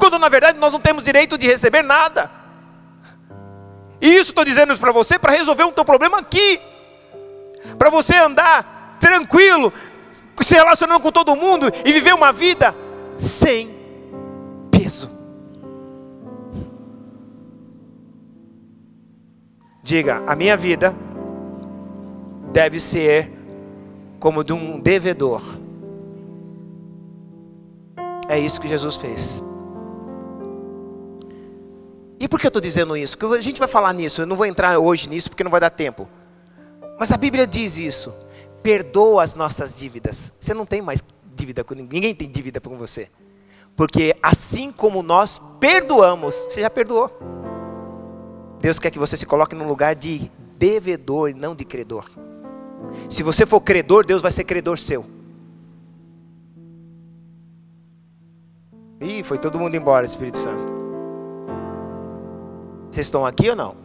S1: Quando na verdade nós não temos direito de receber nada. E isso estou dizendo para você para resolver um teu problema aqui. Para você andar tranquilo, se relacionando com todo mundo e viver uma vida sem peso. Diga: a minha vida deve ser como de um devedor. É isso que Jesus fez. E por que eu estou dizendo isso? Porque a gente vai falar nisso, eu não vou entrar hoje nisso porque não vai dar tempo. Mas a Bíblia diz isso: perdoa as nossas dívidas. Você não tem mais dívida com ninguém, ninguém tem dívida com você. Porque assim como nós perdoamos, você já perdoou. Deus quer que você se coloque num lugar de devedor e não de credor. Se você for credor, Deus vai ser credor seu. Ih, foi todo mundo embora, Espírito Santo. Vocês estão aqui ou não?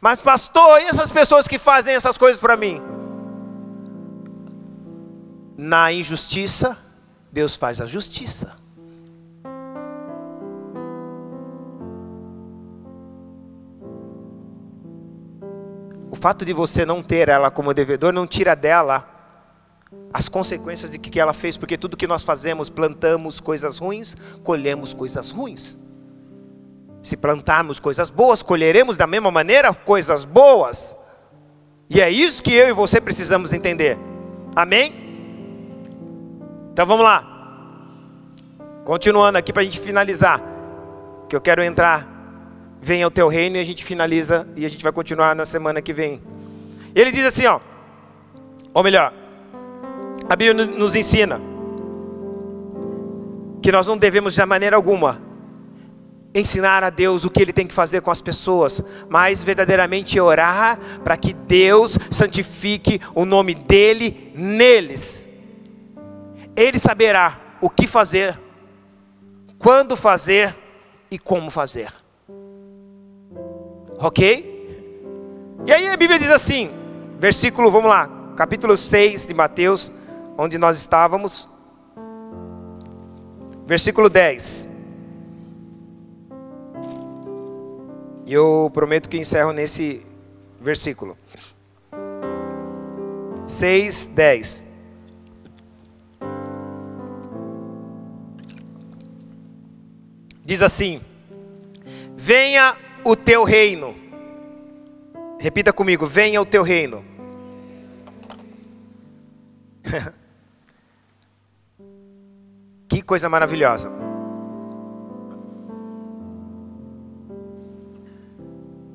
S1: Mas, pastor, e essas pessoas que fazem essas coisas para mim? Na injustiça, Deus faz a justiça. fato de você não ter ela como devedor não tira dela as consequências de que ela fez, porque tudo que nós fazemos, plantamos coisas ruins, colhemos coisas ruins. Se plantarmos coisas boas, colheremos da mesma maneira coisas boas. E é isso que eu e você precisamos entender. Amém? Então vamos lá. Continuando aqui para a gente finalizar. Que eu quero entrar. Venha o teu reino e a gente finaliza. E a gente vai continuar na semana que vem. Ele diz assim, ó. Ou melhor, a Bíblia nos ensina que nós não devemos de maneira alguma ensinar a Deus o que Ele tem que fazer com as pessoas, mas verdadeiramente orar para que Deus santifique o nome dEle neles. Ele saberá o que fazer, quando fazer e como fazer. Ok? E aí a Bíblia diz assim, versículo, vamos lá, capítulo 6 de Mateus, onde nós estávamos, versículo 10. E eu prometo que encerro nesse versículo. 6, 10. Diz assim: Venha o teu reino. Repita comigo: Venha o teu reino. coisa maravilhosa.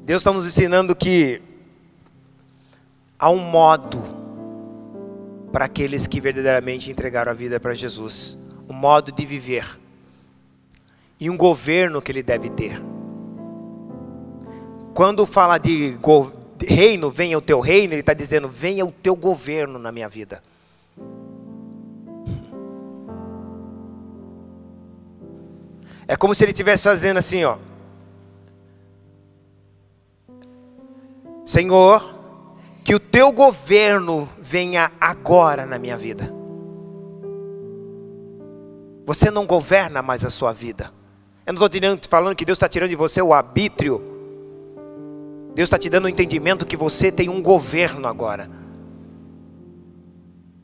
S1: Deus está nos ensinando que há um modo para aqueles que verdadeiramente entregaram a vida para Jesus, um modo de viver e um governo que ele deve ter. Quando fala de reino, venha o teu reino, ele está dizendo, venha o teu governo na minha vida. É como se ele estivesse fazendo assim, ó. Senhor, que o teu governo venha agora na minha vida. Você não governa mais a sua vida. Eu não estou falando que Deus está tirando de você o arbítrio. Deus está te dando o entendimento que você tem um governo agora.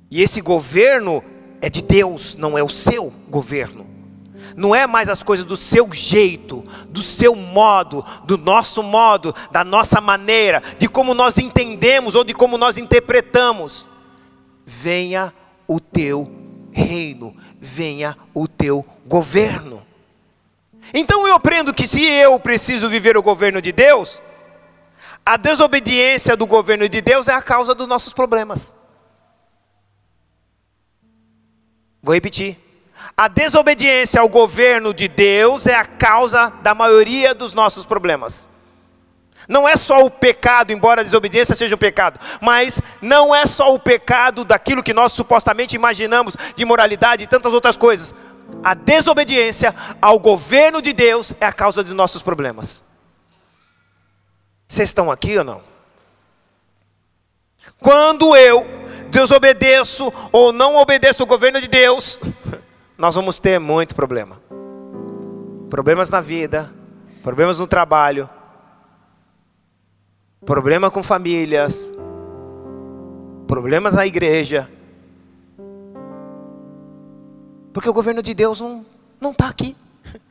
S1: E esse governo é de Deus, não é o seu governo não é mais as coisas do seu jeito, do seu modo, do nosso modo, da nossa maneira, de como nós entendemos ou de como nós interpretamos. Venha o teu reino, venha o teu governo. Então eu aprendo que se eu preciso viver o governo de Deus, a desobediência do governo de Deus é a causa dos nossos problemas. Vou repetir. A desobediência ao governo de Deus é a causa da maioria dos nossos problemas. Não é só o pecado, embora a desobediência seja um pecado, mas não é só o pecado daquilo que nós supostamente imaginamos de moralidade e tantas outras coisas. A desobediência ao governo de Deus é a causa de nossos problemas. Vocês estão aqui ou não? Quando eu desobedeço ou não obedeço o governo de Deus, nós vamos ter muito problema. Problemas na vida, problemas no trabalho, problema com famílias, problemas na igreja. Porque o governo de Deus não não está aqui.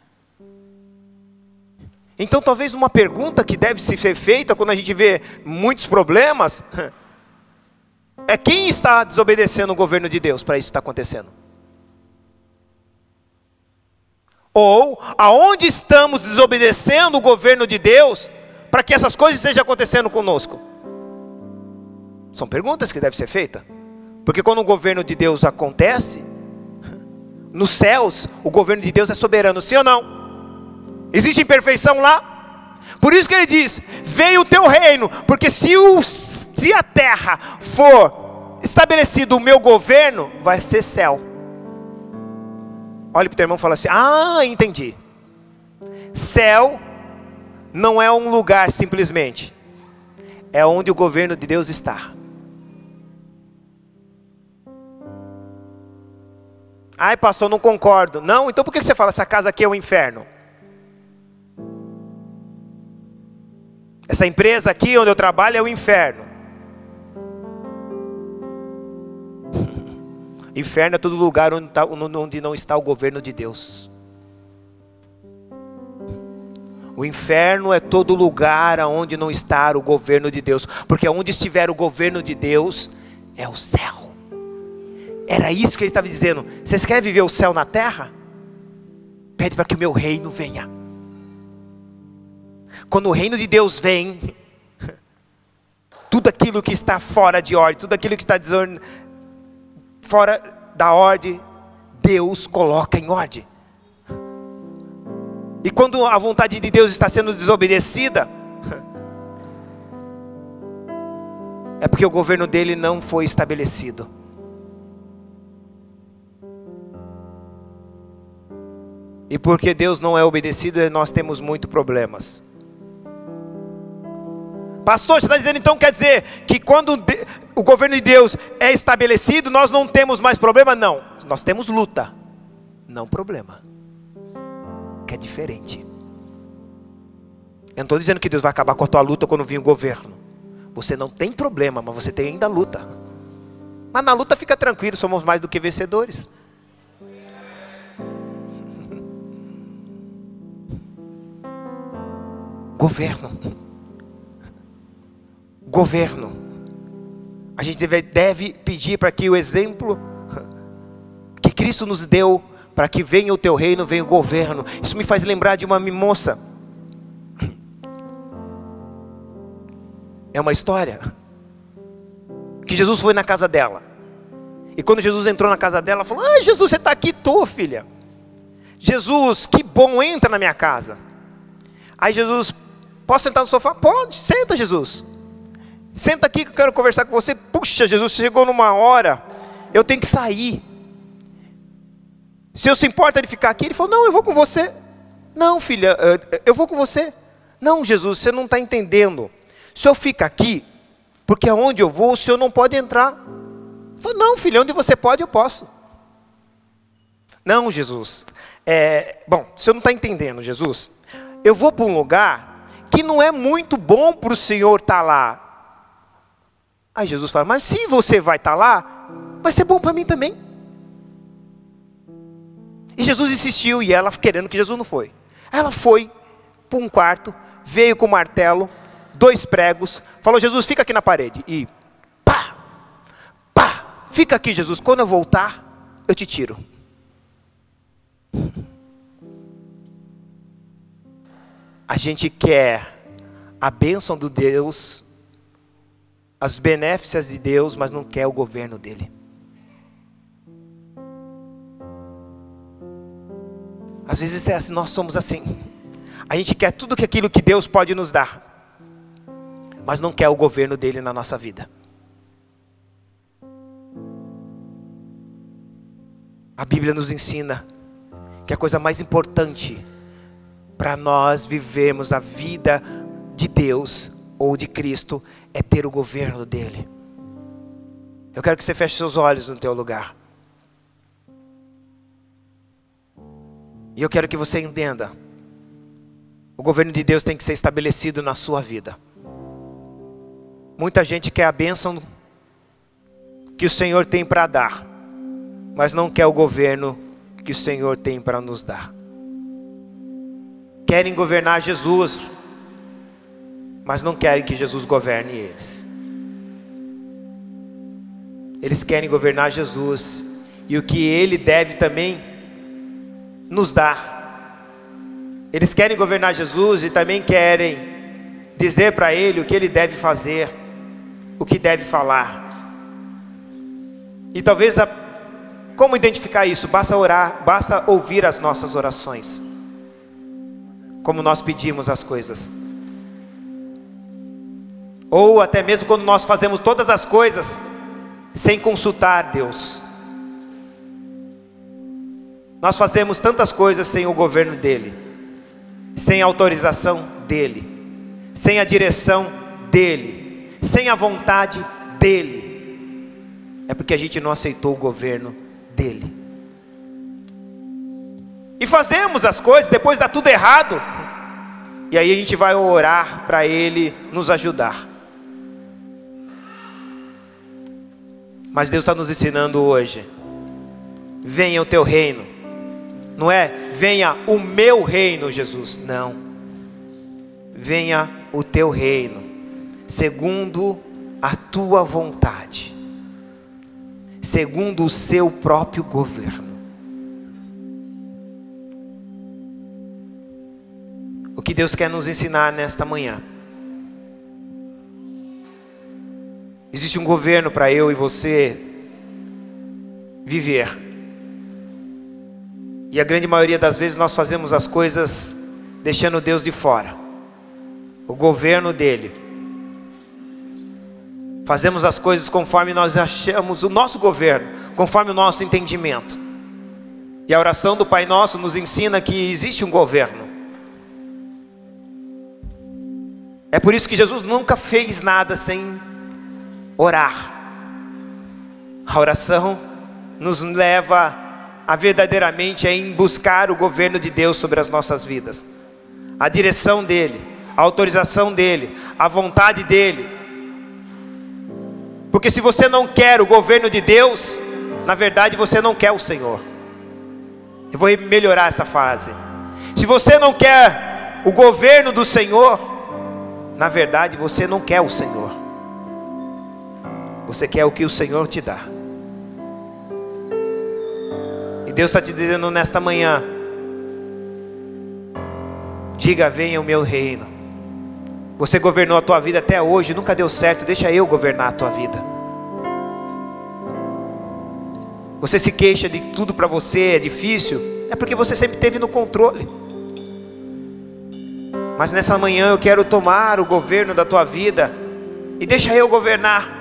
S1: Então, talvez uma pergunta que deve ser feita quando a gente vê muitos problemas é quem está desobedecendo o governo de Deus para isso estar acontecendo? Ou aonde estamos desobedecendo o governo de Deus para que essas coisas estejam acontecendo conosco? São perguntas que devem ser feitas. Porque quando o governo de Deus acontece, nos céus, o governo de Deus é soberano, sim ou não? Existe imperfeição lá? Por isso que ele diz: Veio o teu reino, porque se, o, se a terra for estabelecido o meu governo, vai ser céu. Olhe para o teu irmão e fala assim: Ah, entendi. Céu não é um lugar simplesmente, é onde o governo de Deus está. Ai, pastor, não concordo. Não, então por que você fala essa casa aqui é o um inferno? Essa empresa aqui onde eu trabalho é o um inferno. Inferno é todo lugar onde, tá, onde não está o governo de Deus. O inferno é todo lugar onde não está o governo de Deus, porque onde estiver o governo de Deus é o céu. Era isso que ele estava dizendo. Vocês querem viver o céu na terra? Pede para que o meu reino venha. Quando o reino de Deus vem, tudo aquilo que está fora de ordem, tudo aquilo que está fora da ordem, Deus coloca em ordem. E quando a vontade de Deus está sendo desobedecida, é porque o governo dele não foi estabelecido. E porque Deus não é obedecido, nós temos muitos problemas. Pastor, você está dizendo então quer dizer que quando o governo de Deus é estabelecido, nós não temos mais problema? Não, nós temos luta, não problema que é diferente. Eu não estou dizendo que Deus vai acabar com a tua luta quando vir o governo. Você não tem problema, mas você tem ainda luta. Mas na luta fica tranquilo, somos mais do que vencedores. Governo. Governo. A gente deve, deve pedir para que o exemplo que Cristo nos deu para que venha o teu reino, venha o governo. Isso me faz lembrar de uma moça. É uma história que Jesus foi na casa dela. E quando Jesus entrou na casa dela, falou: Ai, Jesus, você está aqui, tô, filha. Jesus, que bom, entra na minha casa. Aí Jesus, posso sentar no sofá? Pode, senta, Jesus. Senta aqui que eu quero conversar com você. Puxa, Jesus, chegou numa hora, eu tenho que sair. Se eu se importa de ficar aqui, ele falou: Não, eu vou com você. Não, filha, eu vou com você. Não, Jesus, você não está entendendo. Se eu ficar aqui, porque aonde eu vou, o senhor não pode entrar. Falei, não, filha, onde você pode, eu posso. Não, Jesus. É, bom, o senhor não está entendendo, Jesus. Eu vou para um lugar que não é muito bom para o senhor estar tá lá. Aí Jesus fala, mas se você vai estar tá lá, vai ser bom para mim também. E Jesus insistiu e ela querendo que Jesus não foi. Ela foi para um quarto, veio com um martelo, dois pregos, falou: Jesus, fica aqui na parede. E pá, pá, fica aqui, Jesus. Quando eu voltar, eu te tiro. A gente quer a bênção do Deus, as benéficas de Deus, mas não quer o governo dele. Às vezes é assim, nós somos assim. A gente quer tudo que aquilo que Deus pode nos dar, mas não quer o governo dele na nossa vida. A Bíblia nos ensina que a coisa mais importante para nós vivermos a vida de Deus ou de Cristo é ter o governo dele. Eu quero que você feche seus olhos no teu lugar. E eu quero que você entenda: o governo de Deus tem que ser estabelecido na sua vida. Muita gente quer a bênção que o Senhor tem para dar, mas não quer o governo que o Senhor tem para nos dar. Querem governar Jesus, mas não querem que Jesus governe eles. Eles querem governar Jesus e o que ele deve também nos dar. Eles querem governar Jesus e também querem dizer para ele o que ele deve fazer, o que deve falar. E talvez a, como identificar isso? Basta orar, basta ouvir as nossas orações. Como nós pedimos as coisas. Ou até mesmo quando nós fazemos todas as coisas sem consultar Deus. Nós fazemos tantas coisas sem o governo dele, sem a autorização dele, sem a direção dele, sem a vontade dele. É porque a gente não aceitou o governo dele. E fazemos as coisas, depois dá tudo errado. E aí a gente vai orar para ele nos ajudar. Mas Deus está nos ensinando hoje: venha o teu reino não é venha o meu reino, Jesus. Não. venha o teu reino, segundo a tua vontade, segundo o seu próprio governo. O que Deus quer nos ensinar nesta manhã? Existe um governo para eu e você viver. E a grande maioria das vezes nós fazemos as coisas deixando Deus de fora. O governo dele. Fazemos as coisas conforme nós achamos o nosso governo, conforme o nosso entendimento. E a oração do Pai Nosso nos ensina que existe um governo. É por isso que Jesus nunca fez nada sem orar. A oração nos leva a verdadeiramente em buscar o governo de Deus sobre as nossas vidas, a direção dele, a autorização dele, a vontade dele. Porque se você não quer o governo de Deus, na verdade você não quer o Senhor. Eu vou melhorar essa frase. Se você não quer o governo do Senhor, na verdade você não quer o Senhor. Você quer o que o Senhor te dá. E Deus está te dizendo nesta manhã: diga, venha o meu reino. Você governou a tua vida até hoje, nunca deu certo, deixa eu governar a tua vida. Você se queixa de tudo para você é difícil, é porque você sempre teve no controle. Mas nessa manhã eu quero tomar o governo da tua vida e deixa eu governar.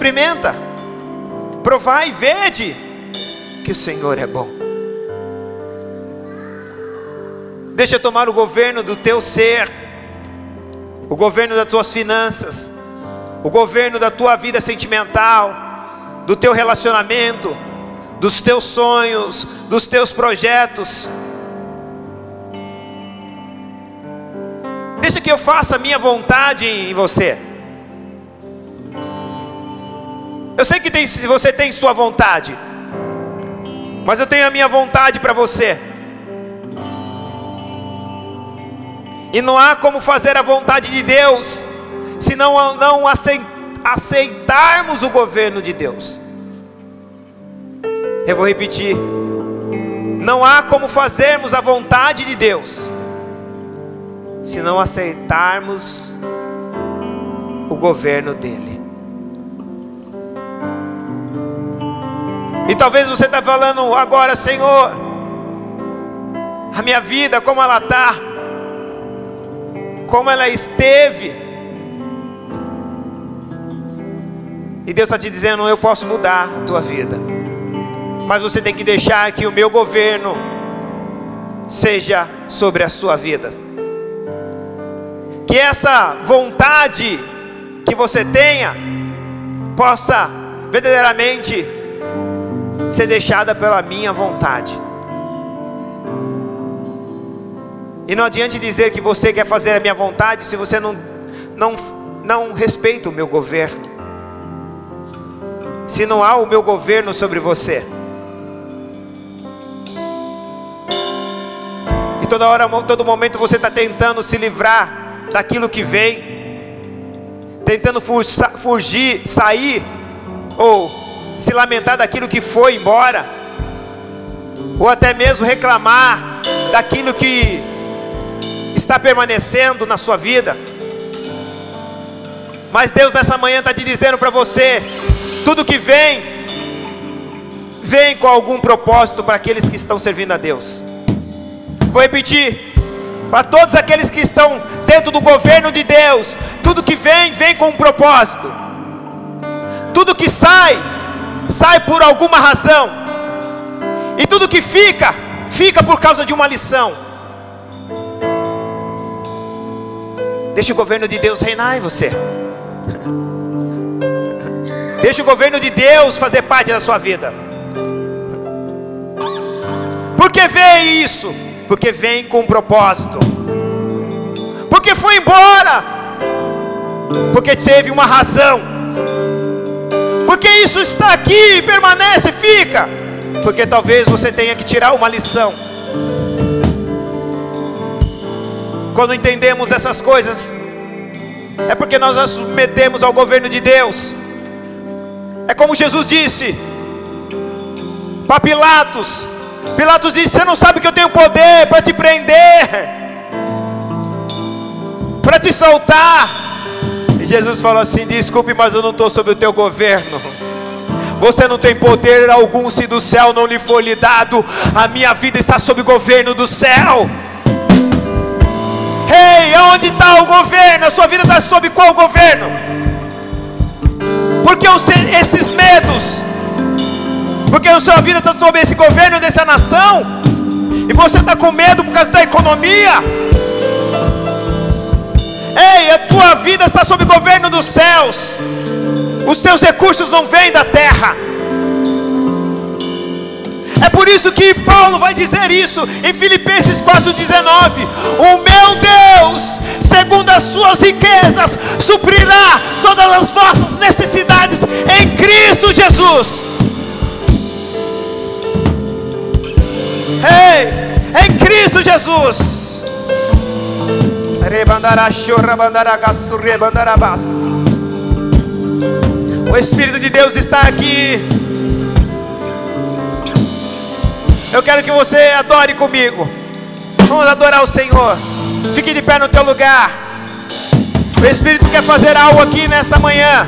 S1: Experimenta. Provai e vede que o Senhor é bom. Deixa tomar o governo do teu ser, o governo das tuas finanças, o governo da tua vida sentimental, do teu relacionamento, dos teus sonhos, dos teus projetos. Deixa que eu faça a minha vontade em você. Eu sei que tem, você tem sua vontade, mas eu tenho a minha vontade para você. E não há como fazer a vontade de Deus se não, não aceitarmos o governo de Deus. Eu vou repetir. Não há como fazermos a vontade de Deus se não aceitarmos o governo dele. E talvez você está falando agora, Senhor, a minha vida, como ela está, como ela esteve. E Deus está te dizendo: eu posso mudar a tua vida, mas você tem que deixar que o meu governo seja sobre a sua vida. Que essa vontade que você tenha possa verdadeiramente ser deixada pela minha vontade. E não adianta dizer que você quer fazer a minha vontade se você não, não, não respeita o meu governo. Se não há o meu governo sobre você. E toda hora, todo momento você está tentando se livrar daquilo que vem, tentando fugir, sair, ou se lamentar daquilo que foi embora, ou até mesmo reclamar daquilo que está permanecendo na sua vida. Mas Deus nessa manhã está te dizendo para você: tudo que vem, vem com algum propósito para aqueles que estão servindo a Deus. Vou repetir. Para todos aqueles que estão dentro do governo de Deus, tudo que vem, vem com um propósito. Tudo que sai, sai por alguma razão, e tudo que fica, fica por causa de uma lição. Deixa o governo de Deus reinar em você. Deixa o governo de Deus fazer parte da sua vida. Por que vem isso? Porque vem com um propósito. Porque foi embora. Porque teve uma razão. Porque isso está aqui, permanece, fica. Porque talvez você tenha que tirar uma lição. quando entendemos essas coisas, é porque nós nos submetemos ao governo de Deus. É como Jesus disse para Pilatos: Pilatos disse: Você não sabe que eu tenho poder para te prender, para te soltar. Jesus falou assim: Desculpe, mas eu não estou sob o teu governo. Você não tem poder algum se do céu não lhe for lhe dado. A minha vida está sob o governo do céu. Ei, hey, onde está o governo? A sua vida está sob qual governo? Porque esses medos, porque a sua vida está sob esse governo dessa nação, e você está com medo por causa da economia. Ei, a tua vida está sob governo dos céus. Os teus recursos não vêm da terra. É por isso que Paulo vai dizer isso em Filipenses 4,19: O meu Deus, segundo as suas riquezas, suprirá todas as vossas necessidades em Cristo Jesus. Ei, em Cristo Jesus. O Espírito de Deus está aqui. Eu quero que você adore comigo. Vamos adorar o Senhor. Fique de pé no teu lugar. O Espírito quer fazer algo aqui nesta manhã.